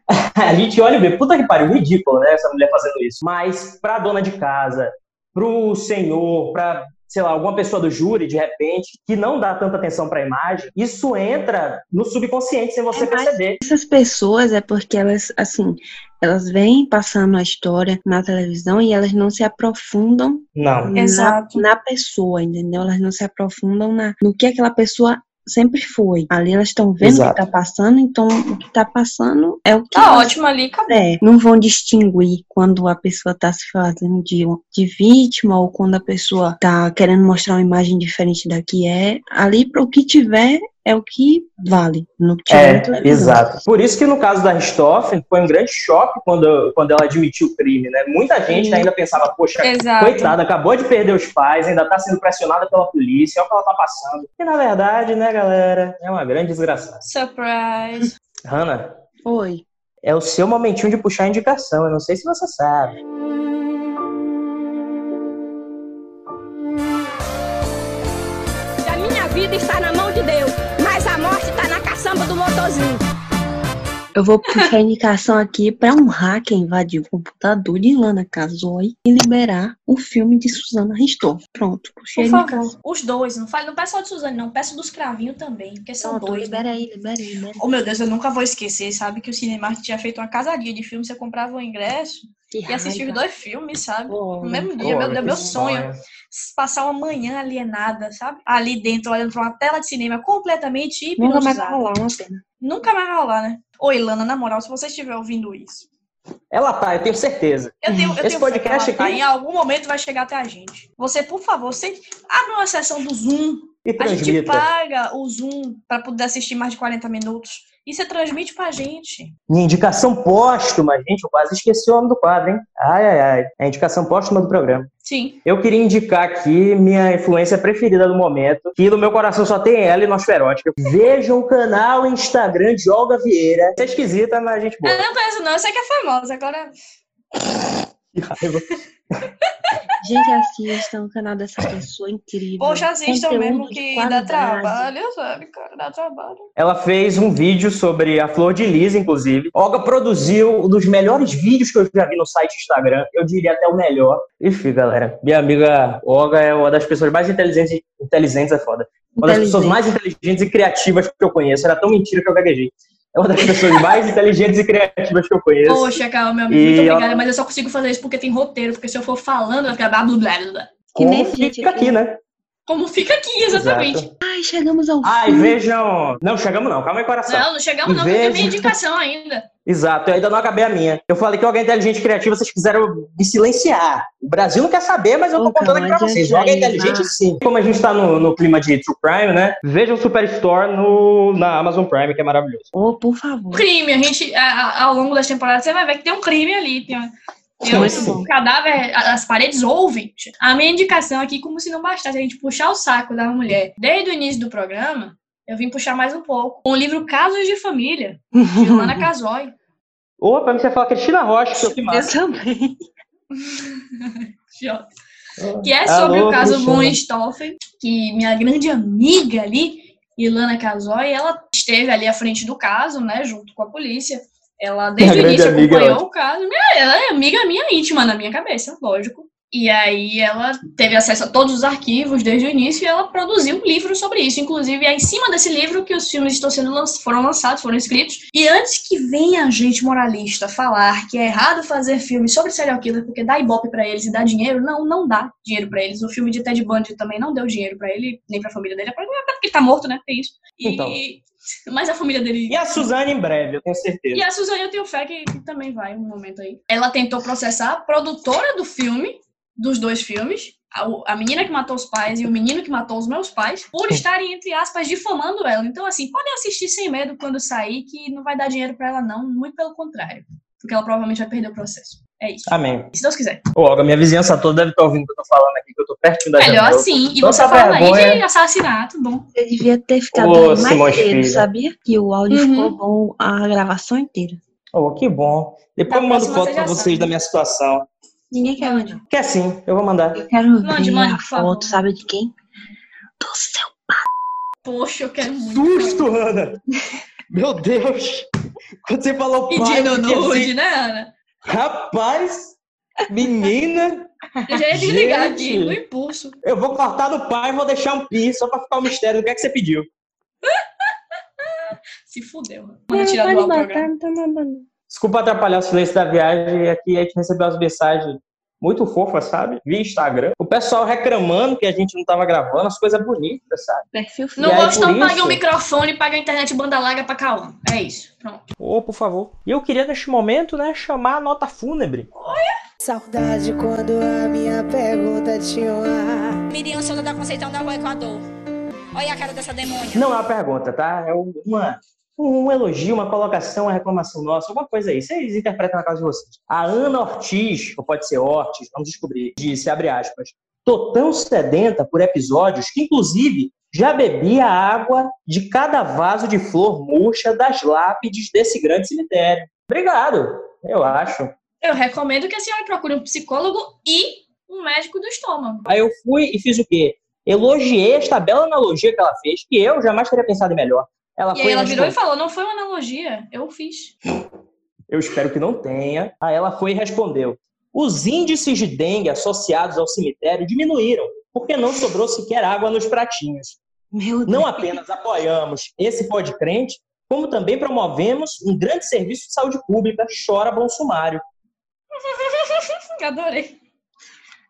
Speaker 2: *laughs* A gente olha e vê, puta que pariu, ridículo, né, essa mulher fazendo isso. Mas pra dona de casa, pro senhor, pra, sei lá, alguma pessoa do júri, de repente, que não dá tanta atenção pra imagem, isso entra no subconsciente sem você
Speaker 7: É
Speaker 2: perceber.
Speaker 7: Essas pessoas é porque elas, assim, elas vêm passando a história na televisão e elas não se aprofundam
Speaker 2: Não.
Speaker 7: na,
Speaker 3: Exato.
Speaker 7: na pessoa, entendeu? Elas não se aprofundam na, no que aquela pessoa sempre foi. Ali elas estão vendo o
Speaker 2: Exato.
Speaker 7: que tá passando, então o que tá passando é o que
Speaker 3: Tá ótimo ali, acabou.
Speaker 7: É, não vão distinguir quando a pessoa tá se fazendo de, de vítima ou quando a pessoa tá querendo mostrar uma imagem diferente da que é. Ali, para o que tiver, é o que vale. No que
Speaker 2: É,
Speaker 7: televisão.
Speaker 2: exato. Por isso que no caso da Richthofen foi um grande choque quando, quando ela admitiu o crime, né? Muita gente
Speaker 7: Sim.
Speaker 2: ainda pensava, poxa,
Speaker 3: Exato.
Speaker 2: coitada, acabou de perder os pais, ainda tá sendo pressionada pela polícia, olha o que ela tá passando. E na verdade, né, galera, é uma grande desgraçada.
Speaker 3: Surprise. *laughs*
Speaker 2: Hannah,
Speaker 7: Oi.
Speaker 2: é o seu momentinho de puxar a indicação, eu não sei se você sabe.
Speaker 10: A minha vida está na motorzinho.
Speaker 7: Eu vou puxar a indicação aqui para um hacker invadir o computador de Lana Casoy e liberar o filme de Susana Ristoff. Pronto, puxei
Speaker 3: Por
Speaker 7: indicação.
Speaker 3: favor, os dois. Não, fale, não peça só de Suzane, não. Peça dos cravinhos também, porque são
Speaker 7: Pronto,
Speaker 3: dois.
Speaker 7: libera
Speaker 3: né?
Speaker 7: aí, libera aí, libera aí.
Speaker 3: Oh, meu Deus, eu nunca vou esquecer. Sabe que o Cinemark tinha feito uma casaria de filme. Você comprava o ingresso
Speaker 7: Que
Speaker 3: E assistir os dois filmes, sabe?
Speaker 7: Pô,
Speaker 3: No mesmo dia,
Speaker 2: Pô,
Speaker 3: meu Deus, meu
Speaker 2: que
Speaker 3: sonho. Passar uma manhã alienada, sabe? Ali dentro, olhando pra uma tela de cinema completamente
Speaker 7: Nunca mais vai
Speaker 3: hipnotizada.
Speaker 7: rolar, uma pena.
Speaker 3: Nunca mais vai rolar, né? Oi, Lana, na moral, se você estiver ouvindo isso,
Speaker 2: Ela tá, eu tenho certeza.
Speaker 3: eu tenho, eu
Speaker 2: Esse
Speaker 3: tenho
Speaker 2: podcast
Speaker 3: tá,
Speaker 2: aqui-
Speaker 3: em algum momento vai chegar até a gente. Você, por favor, sente, abre uma sessão do Zoom.
Speaker 2: E
Speaker 3: A gente paga o Zoom pra poder assistir mais de 40 minutos. E você transmite pra gente.
Speaker 2: Minha indicação póstuma, gente, eu quase esqueci o nome do quadro, hein? Ai, ai, ai. É a indicação póstuma do programa.
Speaker 3: Sim.
Speaker 2: Eu queria indicar aqui minha influência preferida do momento, que no meu coração só tem ela e Nosferótica. Vejam o canal Instagram de Olga Vieira. É esquisita, mas a gente boa.
Speaker 3: Eu não conheço, não. Eu sei que é famosa. Agora.
Speaker 2: Que raiva.
Speaker 7: Gente, assistam o canal dessa pessoa incrível.
Speaker 3: Poxa, assistam mesmo que dá trabalho, sabe, cara? Dá trabalho.
Speaker 2: Ela fez um vídeo sobre a Flor de Lis, inclusive. Olga produziu um dos melhores vídeos que eu já vi no site Instagram. Eu diria até o melhor. Enfim, galera. Minha amiga Olga é uma das pessoas mais inteligentes. Inteligentes é foda. Uma das pessoas mais inteligentes e criativas que eu conheço. Era tão mentira que eu gaguejei. É uma das pessoas mais inteligentes e criativas que eu conheço.
Speaker 3: Poxa, calma, meu amigo.
Speaker 2: E
Speaker 3: Muito
Speaker 2: ela-
Speaker 3: obrigada, mas eu só consigo fazer isso porque tem roteiro. Porque se eu for falando, vai ficar blá blá blá blá.
Speaker 7: Que nem
Speaker 2: fica aqui, né?
Speaker 3: Como fica aqui, exatamente.
Speaker 2: Exato.
Speaker 7: Ai, chegamos ao
Speaker 2: Ai,
Speaker 7: fim.
Speaker 2: vejam. Não, chegamos não. Calma aí, coração.
Speaker 3: Não, não chegamos, não, que eu tenho indicação ainda.
Speaker 2: Exato, eu ainda não acabei a minha. Eu falei que alguém inteligente e criativo, vocês quiseram me silenciar. O Brasil não quer saber, mas eu tô contando aqui pra vocês. Alguém inteligente, sim. Como a gente tá no, no clima de True Crime, né? Veja o Superstore no, na Amazon Prime, que é maravilhoso.
Speaker 7: Ô, por favor.
Speaker 3: Crime, a gente, a- a- ao longo das temporadas, você vai ver que tem um crime ali. Tem, um,
Speaker 7: Muito bom.
Speaker 3: um cadáver, as paredes ouvem. A minha indicação aqui, como se não bastasse a gente puxar o saco da mulher desde o início do programa, eu vim puxar mais um pouco. Com o livro Casos de Família, de Lana *laughs* Casoy.
Speaker 2: Ou pra mim você fala Cristina *laughs* Rocha, que eu que
Speaker 7: Eu também.
Speaker 3: Que é sobre
Speaker 2: Alô,
Speaker 3: o caso
Speaker 2: Cristina.
Speaker 3: Von Stoffen, que minha grande amiga ali, Ilana Casoy, ela esteve ali à frente do caso, né, junto com a polícia. Ela, *laughs* desde
Speaker 2: Minha
Speaker 3: o início,
Speaker 2: é
Speaker 3: acompanhou o caso. Minha- Ela é amiga minha íntima, na minha cabeça, lógico. E aí ela teve acesso a todos os arquivos desde o início e ela produziu um livro sobre isso. Inclusive, é em cima desse livro que os filmes estão sendo lan- foram lançados, foram escritos. E antes que venha a gente moralista falar que é errado fazer filmes sobre serial killer porque dá ibope pra eles e dá dinheiro, não, não dá dinheiro pra eles. O filme de Ted Bundy também não deu dinheiro pra ele, nem pra família dele. É porque ele tá morto, né? É isso. E...
Speaker 2: Então. *laughs*
Speaker 3: Mas a família dele
Speaker 2: E a Suzane em breve, eu tenho certeza.
Speaker 3: e a Suzane, eu tenho fé que também vai um momento aí. Ela tentou processar a produtora do filme, dos dois filmes, a, a menina que matou os pais e o menino que matou os meus pais, por estarem, entre aspas, difamando ela. Então, assim, podem assistir sem medo quando sair, que não vai dar dinheiro pra ela, não. Muito pelo contrário. Porque ela provavelmente vai perder o processo. É isso.
Speaker 2: Amém.
Speaker 3: Se Deus quiser.
Speaker 2: Ô, Olga, minha vizinhança toda deve estar ouvindo o que eu tô falando aqui, que eu tô pertinho da
Speaker 3: Melhor
Speaker 2: janela.
Speaker 3: assim. E
Speaker 2: Tanta
Speaker 3: você falando aí de assassinato, bom.
Speaker 7: Você devia ter ficado
Speaker 2: Ô,
Speaker 7: mais
Speaker 2: Simões
Speaker 7: cedo,
Speaker 2: Filho.
Speaker 7: sabia? Que o áudio
Speaker 3: Uhum.
Speaker 7: ficou bom a gravação inteira.
Speaker 2: Oh, que bom. Depois
Speaker 3: Da
Speaker 2: eu mando foto pra vocês
Speaker 3: sabe.
Speaker 2: da minha situação.
Speaker 7: Ninguém quer não.
Speaker 2: Quer sim, eu vou mandar.
Speaker 7: Eu quero
Speaker 3: Mande,
Speaker 7: ver
Speaker 3: mande,
Speaker 7: a foto, sabe de quem? Do seu
Speaker 3: Poxa, eu quero muito.
Speaker 2: Susto, Ana! Meu Deus! Quando você falou pai, eu fiquei
Speaker 3: nude,
Speaker 2: assim,
Speaker 3: né, Ana?
Speaker 2: Rapaz, menina,
Speaker 3: Eu já ia desligar aqui, no impulso.
Speaker 2: eu vou cortar do pai e vou deixar um pi só pra ficar o mistério do que é que você pediu. *laughs*
Speaker 3: Se fudeu. Manda tirar do ar o programa.
Speaker 7: não tá mandando.
Speaker 2: Desculpa atrapalhar o silêncio da viagem, aqui a gente recebeu umas mensagens muito fofas, sabe? Via Instagram. O pessoal reclamando que a gente não tava gravando, as coisas bonitas, sabe?
Speaker 7: Perfil
Speaker 3: Não pague
Speaker 2: isso-
Speaker 3: um microfone, pague a internet banda larga pra Cauã. É isso. Pronto.
Speaker 6: Ô, por favor. E eu queria, neste momento, né, chamar a nota fúnebre.
Speaker 11: Saudade quando a minha pergunta tinha um ar.
Speaker 10: Miriam Souza da Conceição da Rua Equador. Olha a cara dessa demônia.
Speaker 2: Não é uma pergunta, tá? É uma, um elogio, uma colocação, uma reclamação nossa, alguma coisa aí. Vocês interpretam na casa de vocês. A Ana Ortiz, ou pode ser Ortiz, vamos descobrir, disse, abre aspas, tô tão sedenta por episódios que, inclusive, já bebi a água de cada vaso de flor murcha das lápides desse grande cemitério. Obrigado, eu acho.
Speaker 3: Eu recomendo que a senhora procure um psicólogo e um médico do estômago.
Speaker 2: Aí eu fui e fiz o quê? Elogiei esta bela analogia que ela fez, que eu jamais teria pensado melhor. Ela
Speaker 3: e
Speaker 2: foi
Speaker 3: aí ela virou e falou: não foi uma analogia, eu fiz.
Speaker 2: Eu espero que não tenha. Aí ela foi e respondeu: Os índices de dengue associados ao cemitério diminuíram, porque não sobrou sequer água nos pratinhos.
Speaker 7: Meu Deus.
Speaker 2: Não apenas apoiamos esse pode crente, como também promovemos um grande serviço de saúde pública. Chora bom sumário. *laughs*
Speaker 3: Adorei.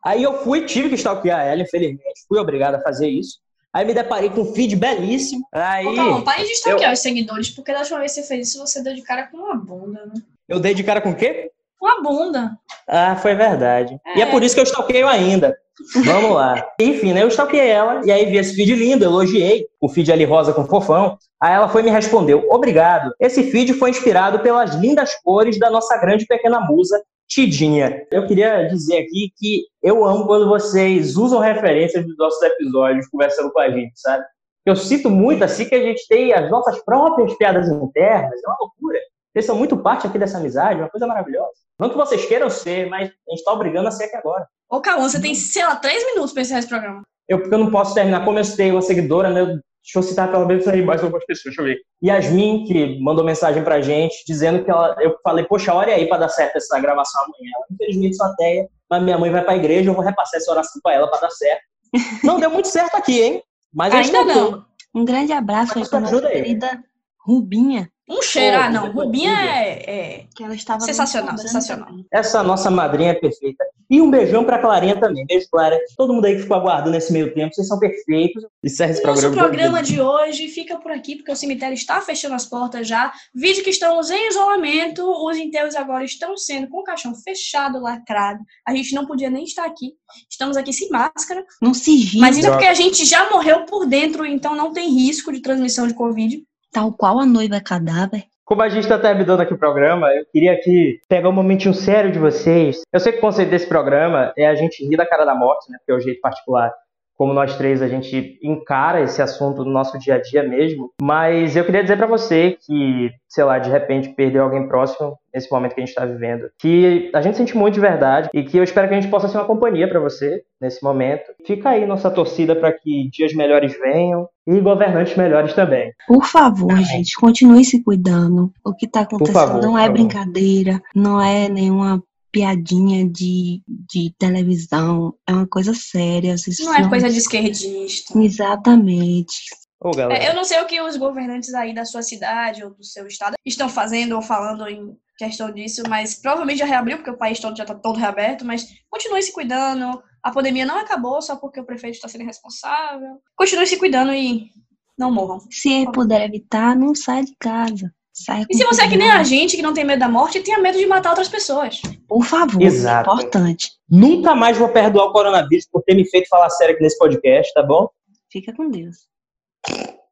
Speaker 2: Aí eu fui, tive que stalkear ela, infelizmente. Fui obrigado a fazer isso. Aí me deparei com um feed belíssimo. Aí.
Speaker 3: Ô, Calma, para de stalkear
Speaker 2: eu,
Speaker 3: os seguidores, porque da última vez que você fez isso, você deu de cara com uma bunda, né?
Speaker 2: eu dei de cara com o quê?
Speaker 3: Uma bunda.
Speaker 2: Ah, foi verdade. E é
Speaker 3: É.
Speaker 2: por isso que eu stalkeio ainda. Vamos lá. Enfim, né? Eu stalkeei ela e aí vi esse feed lindo, elogiei o feed ali rosa com fofão. Aí ela foi e me respondeu: Obrigado. Esse feed foi inspirado pelas lindas cores da nossa grande pequena musa, Tidinha. Eu queria dizer aqui que eu amo quando vocês usam referências dos nossos episódios conversando com a gente, sabe? Eu sinto muito assim que a gente tem as nossas próprias piadas internas, é uma loucura. Vocês são muito parte aqui dessa amizade, uma coisa maravilhosa. Não que vocês queiram ser, mas a gente tá obrigando a ser aqui agora.
Speaker 3: Ô, Cauã, você tem, sei lá, três minutos pra encerrar esse programa.
Speaker 2: Eu, porque eu não posso terminar, como eu citei uma seguidora, né? Deixa eu citar pelo menos aí mais algumas pessoas, deixa eu ver. Yasmin, que mandou mensagem pra gente, dizendo que ela, eu falei, poxa, olha aí pra dar certo essa gravação amanhã. Ela, infelizmente, sou ateia, mas minha mãe vai pra igreja, eu vou repassar essa oração pra ela pra dar certo. *laughs* Não deu muito certo aqui, hein? Mas
Speaker 7: Ainda não. Um grande abraço aí pra nossa
Speaker 2: ajuda aí.
Speaker 7: querida Rubinha.
Speaker 3: Um cheiro, ah, não. Rubinha é, é
Speaker 7: Que ela estava
Speaker 3: sensacional, sensacional.
Speaker 2: Essa nossa madrinha é perfeita. E um beijão pra Clarinha também. Beijo, Clara. Todo mundo aí que ficou aguardando esse meio tempo, vocês são perfeitos. Encerra esse
Speaker 3: Nosso
Speaker 2: programa.
Speaker 3: programa de hoje fica por aqui, porque o cemitério está fechando as portas já. Vídeo que estamos em isolamento, os enterros agora estão sendo com o caixão fechado, lacrado. A gente não podia nem estar aqui. Estamos aqui sem máscara.
Speaker 7: Num sigilo,
Speaker 3: Mas isso é porque a gente já morreu por dentro, então não tem risco de transmissão de Covid.
Speaker 7: tal qual a noiva cadáver.
Speaker 2: Como a gente está terminando aqui o programa, eu queria aqui pegar um momentinho sério de vocês. Eu sei que o conceito desse programa é a gente rir da cara da morte, né? Porque é o jeito particular como nós três a gente encara esse assunto no nosso dia a dia mesmo. Mas eu queria dizer para você que, sei lá, de repente perdeu alguém próximo nesse momento que a gente está vivendo, que a gente sente muito de verdade e que eu espero que a gente possa ser uma companhia para você nesse momento. Fica aí nossa torcida para que dias melhores venham e governantes melhores também.
Speaker 7: Por favor, gente, continue se cuidando. O que tá acontecendo
Speaker 2: favor,
Speaker 7: não é brincadeira, não é nenhuma piadinha de, de televisão, é uma coisa séria. Vocês
Speaker 3: Não é coisa de esquerdista.
Speaker 7: Exatamente.
Speaker 2: Ô.
Speaker 3: É, eu não sei o que os governantes aí da sua cidade ou do seu estado estão fazendo ou falando em questão disso, mas provavelmente já reabriu, porque o país todo já está todo reaberto, mas continue se cuidando. A pandemia não acabou só porque o prefeito está sendo responsável. Continue se cuidando e não morram.
Speaker 7: Se puder evitar, não sai de casa. Saia
Speaker 3: E se você é que nem a gente, que não tem medo da morte, tenha medo de matar outras pessoas.
Speaker 7: Por favor,
Speaker 2: Exato.
Speaker 7: é importante.
Speaker 2: Nunca mais vou perdoar o coronavírus por ter me feito falar sério aqui nesse podcast, tá bom?
Speaker 7: Fica com Deus.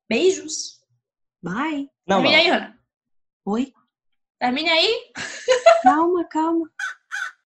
Speaker 3: Beijos.
Speaker 7: Bye.
Speaker 2: Não,
Speaker 3: Termine
Speaker 2: não.
Speaker 3: aí, Ana.
Speaker 7: Oi?
Speaker 3: Termine aí.
Speaker 7: Calma, calma. *laughs*